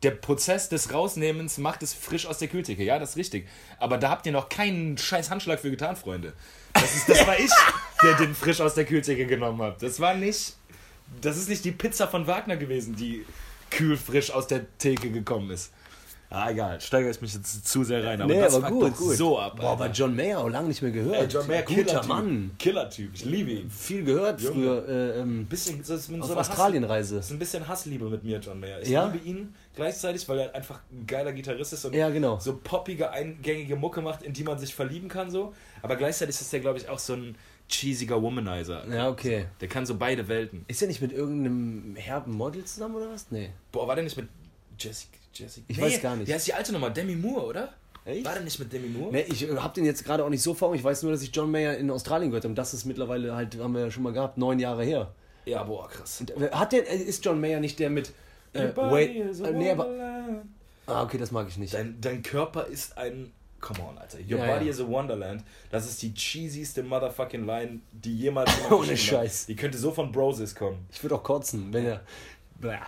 der Prozess des Rausnehmens macht es frisch aus der Kühltheke. Ja, das ist richtig. Aber da habt ihr noch keinen scheiß Handschlag für getan, Freunde. Das, ist, das war ich, der den frisch aus der Kühltheke genommen habe. Das war nicht, das ist nicht die Pizza von Wagner gewesen, die kühlfrisch aus der Theke gekommen ist. Ah, egal, steigere ich mich jetzt zu sehr rein. Aber Nee, das aber gut, gut. so ab. Boah, aber. John Mayer auch lange nicht mehr gehört. Ey, John Mayer, guter Killer-Typ. Mann. Killer-Typ, ich liebe ihn. Viel gehört Junge. früher. Äh, ähm, Bisschen, so ist auf so Australienreise. Das ist ein bisschen Hassliebe mit mir, John Mayer. Ich Ja? liebe ihn gleichzeitig, weil er einfach ein geiler Gitarrist ist und Ja, genau. so poppige, eingängige Mucke macht, in die man sich verlieben kann. so. Aber gleichzeitig ist er, glaube ich, auch so ein cheesiger Womanizer. Ja, okay. Der kann so beide Welten. Ist er nicht mit irgendeinem herben Model zusammen oder was? Nee. Boah, war der nicht mit Jessica? Jessica? Ich weiß gar nicht. Der ist die alte Nummer, Demi Moore, oder? Echt? War der nicht mit Demi Moore? Nee, ich äh, hab den jetzt gerade auch nicht so vor. Ich weiß nur, dass ich John Mayer in Australien gehört habe. Und das ist mittlerweile halt, haben wir ja schon mal gehabt, neun Jahre her. Ja, boah, krass. Äh, Hat der, äh, ist John Mayer nicht der mit. Äh, wait, äh, nee, aber. Ah, okay, das mag ich nicht. Dein, dein Körper ist ein. Come on, Alter. Your Ja, body ja. is a wonderland. Das ist die cheesyste motherfucking Line, die jemals Ohne geschrieben hat. Scheiß. Die könnte so von Broses kommen. Ich würde auch kotzen, wenn er. Blah.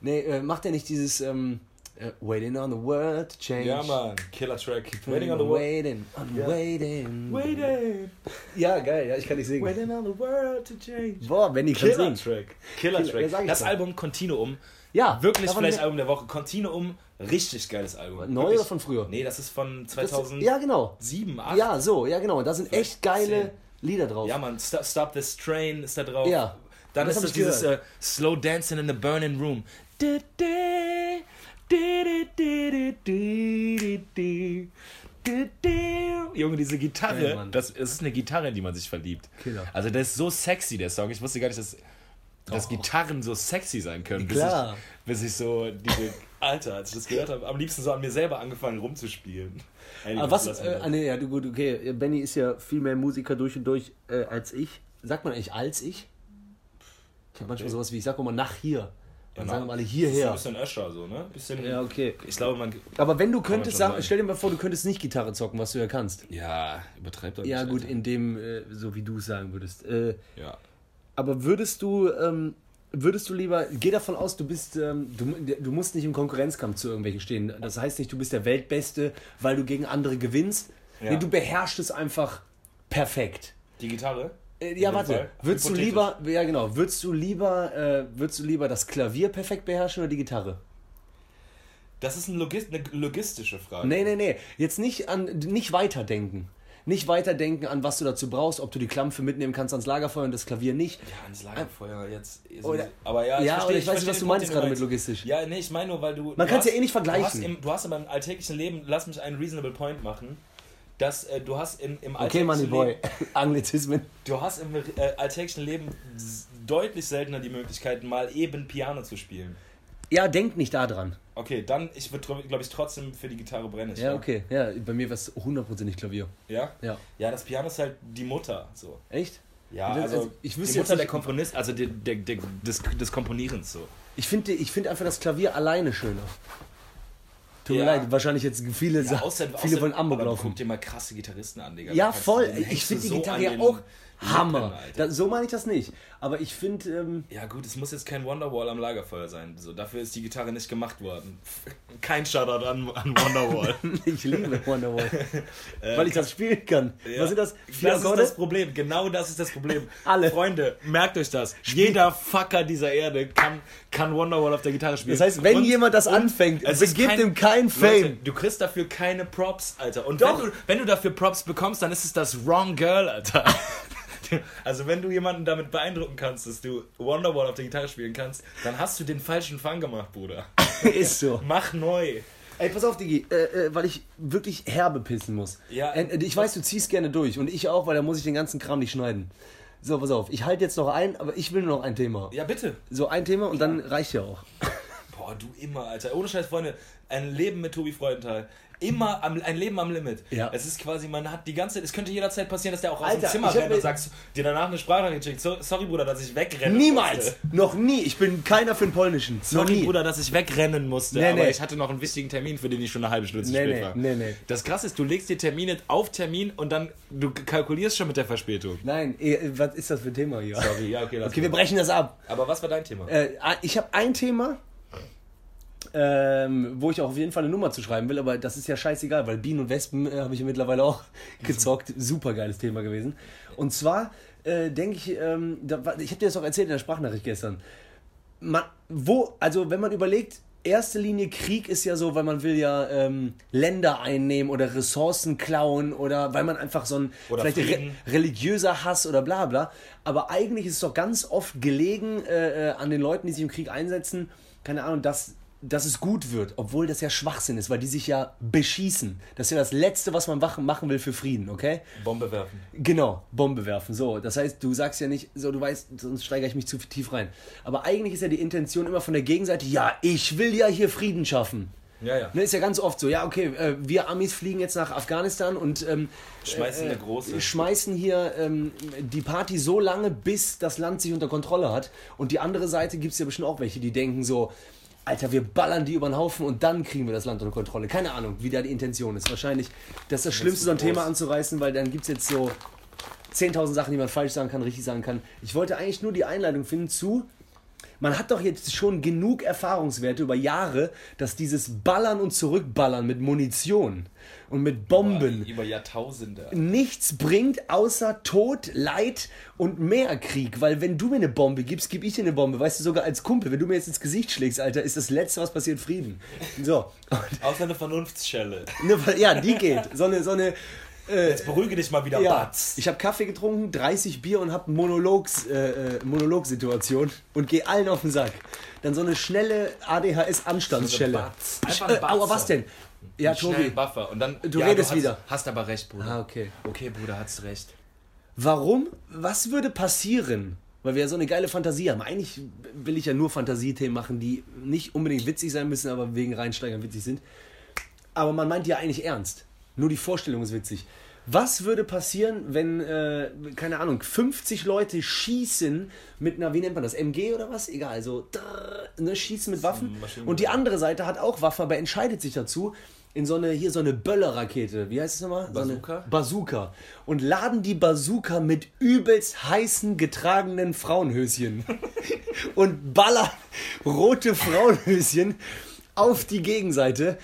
Nee, äh, macht er nicht dieses. Ähm, äh, waiting on the world to change. Ja, Mann. Killer Track. Waiting on the world. Waiting, on Ja. waiting. Waiting. Ja, geil, ja, ich kann nicht singen. Waiting on the world to change. Boah, wenn ich kann Killer singen. Track. Killer Killer- ja, Track. ich Das. Album Continuum. Ja, Wirklich vielleicht ne- Album der Woche. Continuum. Richtig geiles Album. Neu Wirklich? oder von früher? Nee, das ist von 2007, das, ja, genau. 8. Ja, so, ja, genau. Und da sind echt geile 10. Lieder drauf. Ja, man, Stop, Stop This Train ist da drauf. Ja. Dann das ist das dieses uh, Slow Dancing in the Burning Room. Junge, diese Gitarre, hey, das, das, ist eine Gitarre, in die man sich verliebt. Killer. Also, der ist so sexy, der Song. Ich wusste gar nicht, dass, dass oh. Gitarren so sexy sein können. Klar. Bis ich, bis ich so diese, Alter, als ich das gehört habe, am liebsten so an mir selber angefangen rumzuspielen. Aber was, äh, ah, nee, ja, du, gut, okay. Benny ist ja viel mehr Musiker durch und durch äh, als ich. Sagt man eigentlich als ich? Ich habe manchmal Okay. sowas wie, ich sag immer nach hier. Dann Ja, sagen na, alle Ein hierher. bisschen Öscher so, ne? Bisschen, Ja, okay. Ich glaube, man. Aber wenn du könntest, sagen. stell dir mal vor, du könntest nicht Gitarre zocken, was du ja kannst. Ja, übertreibt er Ja, nicht, gut, Alter. in dem, äh, so wie du es sagen würdest. Äh, Ja. aber würdest du, ähm, würdest du lieber, geh davon aus, du bist, ähm, du, du musst nicht im Konkurrenzkampf zu irgendwelchen stehen. Das heißt nicht, du bist der Weltbeste, weil du gegen andere gewinnst. Ja. Nee, du beherrschst es einfach perfekt. Die Gitarre? Äh, ja, warte. Würdest du lieber, ja genau, würdest du lieber, äh, würdest du lieber das Klavier perfekt beherrschen oder die Gitarre? Das ist ein Logis eine logistische Frage. Nee, nee, nee. Jetzt nicht an, nicht weiterdenken. Nicht weiterdenken an, was du dazu brauchst, ob du die Klampfe mitnehmen kannst ans Lagerfeuer und das Klavier nicht. Ja, ans Lagerfeuer jetzt. Oder- aber ja, Ja, verstehe- oder ich weiß nicht, was du meinst gerade mit logistisch. Ja, nee, ich meine nur, weil du. Man du kann's ja eh nicht Du hast, vergleichen. im, du hast in deinem alltäglichen Leben, lass mich einen reasonable point machen, dass äh, du hast in, im Okay, alltäglichen Money Boy. Leben, Anglizismen. du hast im äh, alltäglichen Leben deutlich seltener die Möglichkeit, mal eben Piano zu spielen. Ja, denk nicht daran. Okay, dann, ich würde, glaube ich, trotzdem für die Gitarre brennen. Ja, okay. Ja, bei mir wäre es hundertprozentig Klavier. Ja? Ja. Ja, das Piano ist halt die Mutter, so. Echt? Ja, also, also, ich die wüsste Mutter jetzt der Komponist, also der, der, der, des, des Komponierens, so. Ich finde ich find einfach das Klavier alleine schöner. Tut mir Ja. leid, wahrscheinlich jetzt viele, Ja, außer, viele außer, wollen Amok laufen. Guck dir mal krasse Gitarristen an, Digga. Ja, Da voll. Ich hängst find du die Gitarre den auch Hammer. Da, so meine ich das nicht. Aber ich finde, ähm, Ja gut, es muss jetzt kein Wonderwall am Lagerfeuer sein. So, dafür ist die Gitarre nicht gemacht worden. Kein Shoutout an, an Wonderwall. ich liebe Wonderwall. weil ich das spielen kann. Was sind das? Vier Das ist das Problem. Genau das ist das Problem. Alle. Freunde, merkt euch das. Jeder Fucker dieser Erde kann, kann Wonderwall auf der Gitarre spielen. Das heißt, wenn Und- jemand das und anfängt, es gibt ihm kein Fame. Leute, du kriegst dafür keine Props, Alter. Und Doch. Wenn, du, wenn du dafür Props bekommst, dann ist es das Wrong Girl, Alter. Also wenn du jemanden damit beeindrucken kannst, dass du Wonderwall auf der Gitarre spielen kannst, dann hast du den falschen Fang gemacht, Bruder. Ist so. Mach neu. Ey, pass auf, Digi, äh, äh, weil ich wirklich herbe pissen muss. Ja. Äh, ich weiß, du ziehst gerne durch und ich auch, weil da muss ich den ganzen Kram nicht schneiden. So, pass auf, ich halte jetzt noch ein, aber ich will nur noch ein Thema. Ja, bitte. So ein Thema und dann reicht ja auch. Boah, du immer, Alter. Ohne Scheiß, Freunde. Ein Leben mit Tobi Freudenthal. Immer am, ein Leben am Limit. Ja. Es ist quasi, man hat die ganze es könnte jederzeit passieren, dass der auch aus Alter, dem Zimmer rennt und sagst, dir danach eine Sprachnachricht schickt. So, sorry, Bruder, dass ich wegrennen Niemals! musste. Noch nie. Ich bin keiner für den Polnischen. noch Sorry, nie. Bruder, dass ich wegrennen musste, Nee, aber nee. ich hatte noch einen wichtigen Termin, für den ich schon eine halbe Stunde zu Nee, spät nee, war. nee, nee. Das krasse ist, du legst dir Termine auf Termin und dann, du kalkulierst schon mit der Verspätung. Nein, eh, was ist das für ein Thema hier? Sorry, ja, okay, lass Okay, wir mal. brechen das ab. Aber was war dein Thema? Äh, ich habe ein Thema, ähm, wo ich auch auf jeden Fall eine Nummer zu schreiben will, aber das ist ja scheißegal, weil Bienen und Wespen äh, habe ich ja mittlerweile auch gezockt. Super geiles Thema gewesen. Und zwar äh, denke ich, ähm, da, ich habe dir das auch erzählt in der Sprachnachricht gestern. Man, wo, also wenn man überlegt, erste Linie Krieg ist ja so, weil man will ja ähm, Länder einnehmen oder Ressourcen klauen oder weil man einfach so ein Oder vielleicht re religiöser Hass oder bla bla. Aber eigentlich ist es doch ganz oft gelegen äh, äh, an den Leuten, die sich im Krieg einsetzen, keine Ahnung, dass, dass es gut wird, obwohl das ja Schwachsinn ist, weil die sich ja beschießen. Das ist ja das Letzte, was man machen will für Frieden, okay? Bombe werfen. Genau, Bombe werfen. So, das heißt, du sagst ja nicht, so, du weißt, sonst steigere ich mich zu tief rein. Aber eigentlich ist ja die Intention immer von der Gegenseite, ja, ich will ja hier Frieden schaffen. Ja, ja. Ne, ist ja ganz oft so, ja, okay, äh, wir Amis fliegen jetzt nach Afghanistan und ähm, Schmeißen eine große. schmeißen hier ähm, die Party so lange, bis das Land sich unter Kontrolle hat. Und die andere Seite gibt es ja bestimmt auch welche, die denken so, Alter, wir ballern die über den Haufen und dann kriegen wir das Land unter Kontrolle. Keine Ahnung, wie da die Intention ist. Wahrscheinlich, das ist das Schlimmste, so ein. Thema anzureißen, weil dann gibt es jetzt so 10.000 Sachen, die man falsch sagen kann, richtig sagen kann. Ich wollte eigentlich nur die Einleitung finden zu, man hat doch jetzt schon genug Erfahrungswerte über Jahre, dass dieses Ballern und Zurückballern mit Munition und mit Bomben Über Jahrtausende. nichts bringt außer Tod, Leid und mehr Krieg. Weil wenn du mir eine Bombe gibst, gebe ich dir eine Bombe. Weißt du, sogar als Kumpel, wenn du mir jetzt ins Gesicht schlägst, Alter, ist das Letzte, was passiert, Frieden. So. Und, Außer eine Vernunftsschelle. ne, ja, die geht. So eine, so eine Jetzt beruhige dich mal wieder, ja, Batz. ich habe Kaffee getrunken, 30 Bier und habe Monologs, äh, äh, Monologsituation und gehe allen auf den Sack. Dann so eine schnelle ADHS-Anstandsschelle. Batz. Einfach äh, ein aua, Batzer. was denn? Ja, Tobi, Buffer. Und dann, Du ja, redest hast, wieder. Hast aber recht, Bruder. Ah, okay. Okay, Bruder, hast recht. warum? Was würde passieren? Weil wir ja so eine geile Fantasie haben. Eigentlich will ich ja nur Fantasiethemen machen, die nicht unbedingt witzig sein müssen, aber wegen Reinsteigern witzig sind. Aber man meint ja eigentlich ernst. Nur die Vorstellung ist witzig. Was würde passieren, wenn, äh, keine Ahnung, 50 Leute schießen mit einer, wie nennt man das, MG oder was? Egal, so, drrr, ne, schießen mit Waffen. Und die andere Seite hat auch Waffen, aber entscheidet sich dazu, in so eine, hier so eine Böllerrakete, wie heißt es nochmal? So eine Bazooka? Bazooka. Und laden die Bazooka mit übelst heißen, getragenen Frauenhöschen. und ballern rote Frauenhöschen auf die Gegenseite.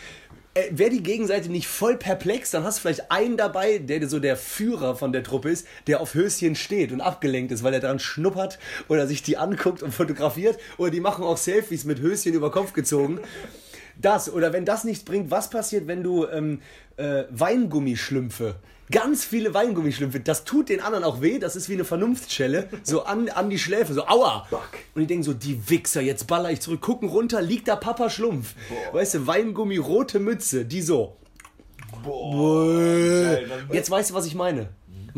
Äh, Wäre die Gegenseite nicht voll perplex, dann hast du vielleicht einen dabei, der so der Führer von der Truppe ist, der auf Höschen steht und abgelenkt ist, weil er dran schnuppert oder sich die anguckt und fotografiert. Oder die machen auch Selfies mit Höschen über Kopf gezogen. Das, oder wenn das nichts bringt, was passiert, wenn du ähm, äh, Weingummischlümpfe, ganz viele Weingummischlümpfe, das tut den anderen auch weh, das ist wie eine Vernunftsschelle, so an, an die Schläfe, so aua. Und die denken so, die Wichser, jetzt baller ich zurück, gucken runter, liegt da Papa Schlumpf. Weißt du, Weingummi, rote Mütze, die so. Geil, dann- Jetzt weißt du, was ich meine.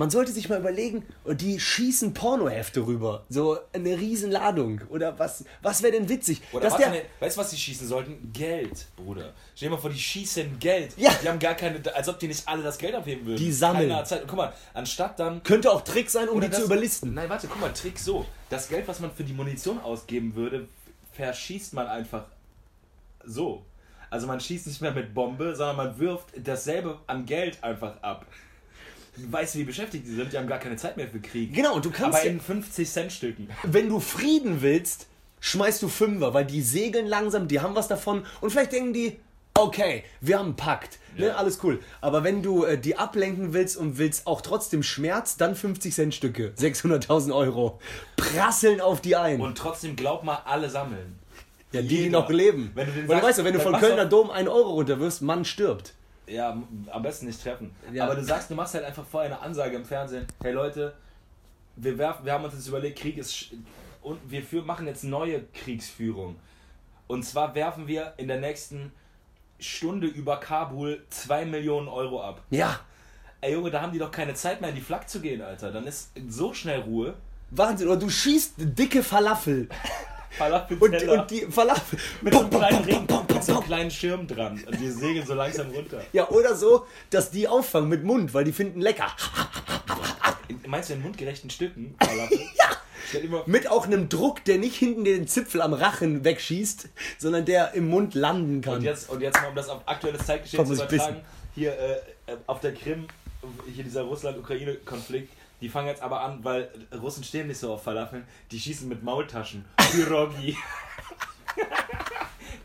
Man sollte sich mal überlegen, die schießen Pornohefte rüber. So eine Riesenladung. Oder was, was wäre denn witzig? Oder Dass der, ne, weißt du, was die schießen sollten? Geld, Bruder. Stell dir mal vor, die schießen Geld. Ja. Die haben gar keine, als ob die nicht alle das Geld abheben würden. Die sammeln. Zeit. Guck mal, anstatt dann. könnte auch Trick sein, um die zu das- überlisten. Nein, warte, guck mal, Trick so. Das Geld, was man für die Munition ausgeben würde, verschießt man einfach so. Also man schießt nicht mehr mit Bombe, sondern man wirft dasselbe an Geld einfach ab. Weißt du, wie beschäftigt die sind? Die haben gar keine Zeit mehr für Krieg. Genau, und du kannst Aber in 50-Cent-Stücken. wenn du Frieden willst, schmeißt du Fünfer, weil die segeln langsam, die haben was davon und vielleicht denken die, okay, wir haben einen Pakt, ne, Ja. alles cool. Aber wenn du äh, die ablenken willst und willst auch trotzdem Schmerz, dann 50 Cent Stücke, 600.000 Euro, prasseln auf die ein. Und trotzdem glaub mal, alle sammeln. ja, die, die jeder. noch leben. Wenn du den weil du sagst, weißt, ja, wenn du von Kölner du- Dom 1 Euro runterwirfst, Mann stirbt. Ja, am besten nicht treffen. Ja. Aber du sagst, du machst halt einfach vorher eine Ansage im Fernsehen. Hey Leute, wir, werfen, wir haben uns jetzt überlegt, Krieg ist... sch- Und wir für, machen jetzt neue Kriegsführung. Und zwar werfen wir in der nächsten Stunde über Kabul 2 Millionen Euro ab. Ja, Ey Junge, da haben die doch keine Zeit mehr in die Flak zu gehen, Alter. Dann ist so schnell Ruhe. Wahnsinn. Oder du schießt dicke Falafel. Und, Falafelteller und die Falafel. mit so einem kleinen Ring, mit so einem kleinen Schirm dran. Und die segeln so langsam runter. Ja, oder so, dass die auffangen mit Mund, weil die finden lecker. Meinst du in mundgerechten Stücken? Falafel? ja! Mit auch einem Druck, der nicht hinten den Zipfel am Rachen wegschießt, sondern der im Mund landen kann. Und jetzt, und jetzt mal, um das auf aktuelles Zeitgeschehen Komm, zu übertragen, hier äh, auf der Krim, hier dieser Russland-Ukraine-Konflikt, die fangen jetzt aber an, weil Russen stehen nicht so auf Falafeln, die schießen mit Maultaschen. Pyrogi.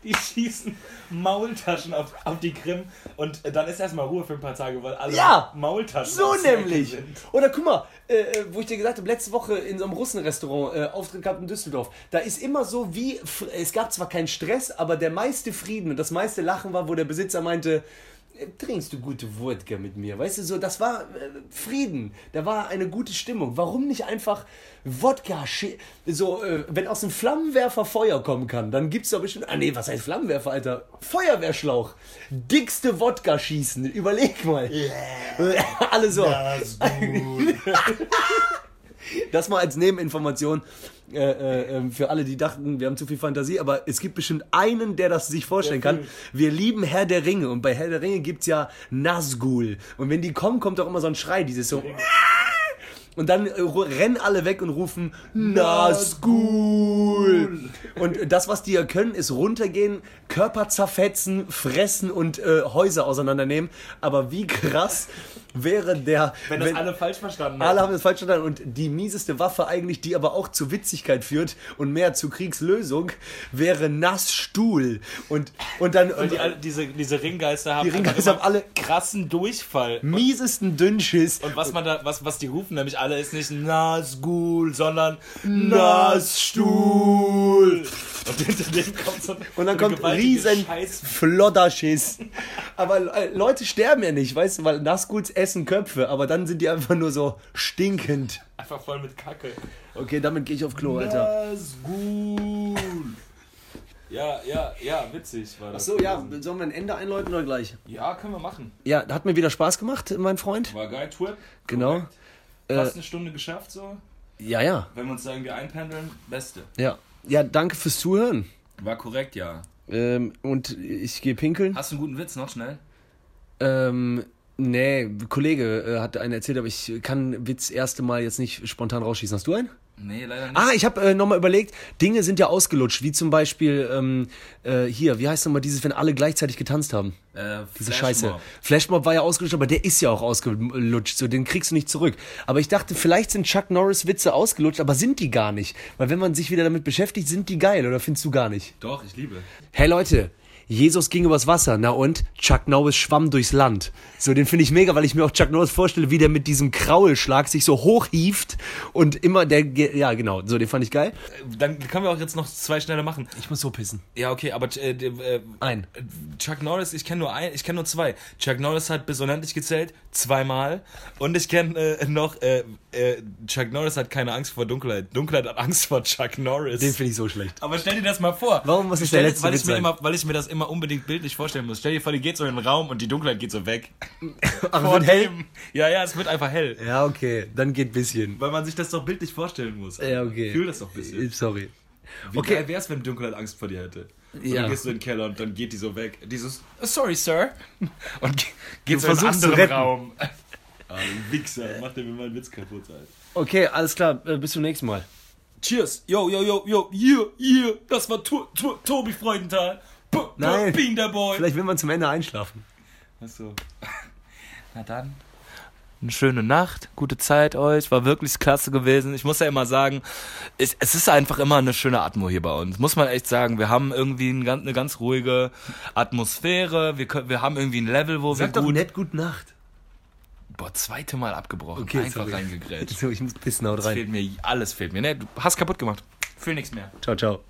die schießen Maultaschen auf, auf die Krim und äh, dann ist erstmal Ruhe für ein paar Tage, weil alle Ja, Maultaschen so nämlich. sind. Oder guck mal, äh, äh, wo ich dir gesagt habe, letzte Woche in so einem Russenrestaurant äh, Auftritt gehabt in Düsseldorf. Da ist immer so wie, es gab zwar keinen Stress, aber der meiste Frieden und das meiste Lachen war, wo der Besitzer meinte, trinkst du gute Wodka mit mir? Weißt du, so, das war äh, Frieden. Da war eine gute Stimmung. Warum nicht einfach Wodka, schi- so, äh, wenn aus dem Flammenwerfer Feuer kommen kann, dann gibt's doch bestimmt, ah nee, was heißt Flammenwerfer, Alter? Feuerwehrschlauch. Dickste Wodka schießen. Überleg mal. Alle so. Das mal als Nebeninformation äh, äh, äh, für alle, die dachten, wir haben zu viel Fantasie, aber es gibt bestimmt einen, der das sich vorstellen kann. Wir lieben Herr der Ringe und bei Herr der Ringe gibt's ja Nazgul. Und wenn die kommen, kommt auch immer so ein Schrei, dieses so. Und dann äh, rennen alle weg und rufen Nazgul. Und das, was die ja können, ist runtergehen, Körper zerfetzen, fressen und äh, Häuser auseinandernehmen. Aber wie krass wäre der, Wenn das alle falsch verstanden alle haben das falsch verstanden und die mieseste Waffe eigentlich, die aber auch zu Witzigkeit führt und mehr zu Kriegslösung, wäre Nassstuhl. Und, und dann Und die, alle- diese, diese Ringgeister haben Die Ringgeister haben alle- krassen Durchfall. miesesten Dünnschiss. Und was man da, was, was die rufen nämlich alle, ist nicht Nasgul, sondern Nassstuhl. Und dem kommt so Und dann so kommt riesen Flodderschiss. Aber äh, Leute sterben ja nicht, weißt du, weil Nassguls essen Köpfe, aber dann sind die einfach nur so stinkend. einfach voll mit Kacke. Okay, damit gehe ich auf Klo, Alter. Nasgul. Ja, ja, ja, witzig war das. Achso, ja, sollen wir ein Ende einläuten oder gleich? Ja, können wir machen. Ja, hat mir wieder Spaß gemacht, mein Freund. War geil, Trip. Genau. Korrekt. Fast eine Stunde geschafft so. Ja, ja, Wenn wir uns da irgendwie einpendeln, beste. ja. Ja, danke fürs Zuhören. War korrekt, ja. Ähm, und ich gehe pinkeln. Hast du einen guten Witz noch schnell? Ähm, nee, Kollege äh, hat einen erzählt, aber ich kann Witz erste Mal jetzt nicht spontan rausschießen. Hast du einen? Nee, leider nicht. Ah, ich habe äh, nochmal überlegt, Dinge sind ja ausgelutscht, wie zum Beispiel ähm, äh, hier, wie heißt nochmal dieses, wenn alle gleichzeitig getanzt haben? äh, Diese Flashmob. Scheiße. Flashmob war ja ausgelutscht, aber der ist ja auch ausgelutscht, so den kriegst du nicht zurück. Aber ich dachte, vielleicht sind Chuck Norris Witze ausgelutscht, aber sind die gar nicht. Weil wenn man sich wieder damit beschäftigt, sind die geil, oder findest du gar nicht? Doch, ich liebe. Hey Leute, Jesus ging übers Wasser, na und? Chuck Norris schwamm durchs Land. So, den finde ich mega, weil ich mir auch Chuck Norris vorstelle, wie der mit diesem Kraulschlag sich so hochhieft und immer der, ja genau, so, den fand ich geil. Dann können wir auch jetzt noch zwei schnelle machen. Ich muss so pissen. Ja, okay, aber äh, äh, Ein. Chuck Norris, ich kenne nur ein, ich kenne nur zwei. Chuck Norris hat bis unendlich gezählt, zweimal. Und ich kenne äh, noch, äh, äh, Chuck Norris hat keine Angst vor Dunkelheit. Dunkelheit hat Angst vor Chuck Norris. Den finde ich so schlecht. aber stell dir das mal vor. Warum muss es Stell- der letzte weil ich mir sein? immer, Weil ich mir das immer unbedingt bildlich vorstellen muss. Stell dir vor, die geht so in den Raum und die Dunkelheit geht so weg. Ach, Vor wird hell? Ja, ja, es wird einfach hell. Ja, okay, dann geht bisschen. Weil man sich das doch bildlich vorstellen muss. Ja, okay. Fühl das doch ein bisschen. Äh, Sorry. Wie Okay. geil wär's, wenn Dunkelheit Angst vor dir hätte? Und Ja. dann gehst du in den Keller und dann geht die so weg. Dieses, "Oh, sorry, Sir. Und Du geht so in einen anderen. Raum. Ah, Wichser, mach dir mir mal einen Witz kaputt, Alter. Okay, alles klar, äh, bis zum nächsten Mal. Cheers. Yo, yo, yo, yo, yeah, yeah. Das war to to Tobi Freudenthal. Nein. Bing der Boy. Vielleicht will man zum Ende einschlafen. Achso. Na dann. eine schöne Nacht, gute Zeit euch, war wirklich klasse gewesen. Ich muss ja immer sagen, es, es ist einfach immer eine schöne Atmo hier bei uns, muss man echt sagen. Wir haben irgendwie ein, eine ganz ruhige Atmosphäre, wir, können, wir haben irgendwie ein Level, wo Sag wir doch gut... nett Gute Nacht. Boah, zweite Mal abgebrochen, Okay, einfach sorry. reingegrätscht. So, ich muss pissen, haut rein. fehlt mir, alles fehlt mir. Ne, du hast kaputt gemacht. Fühl nichts mehr. Ciao, ciao.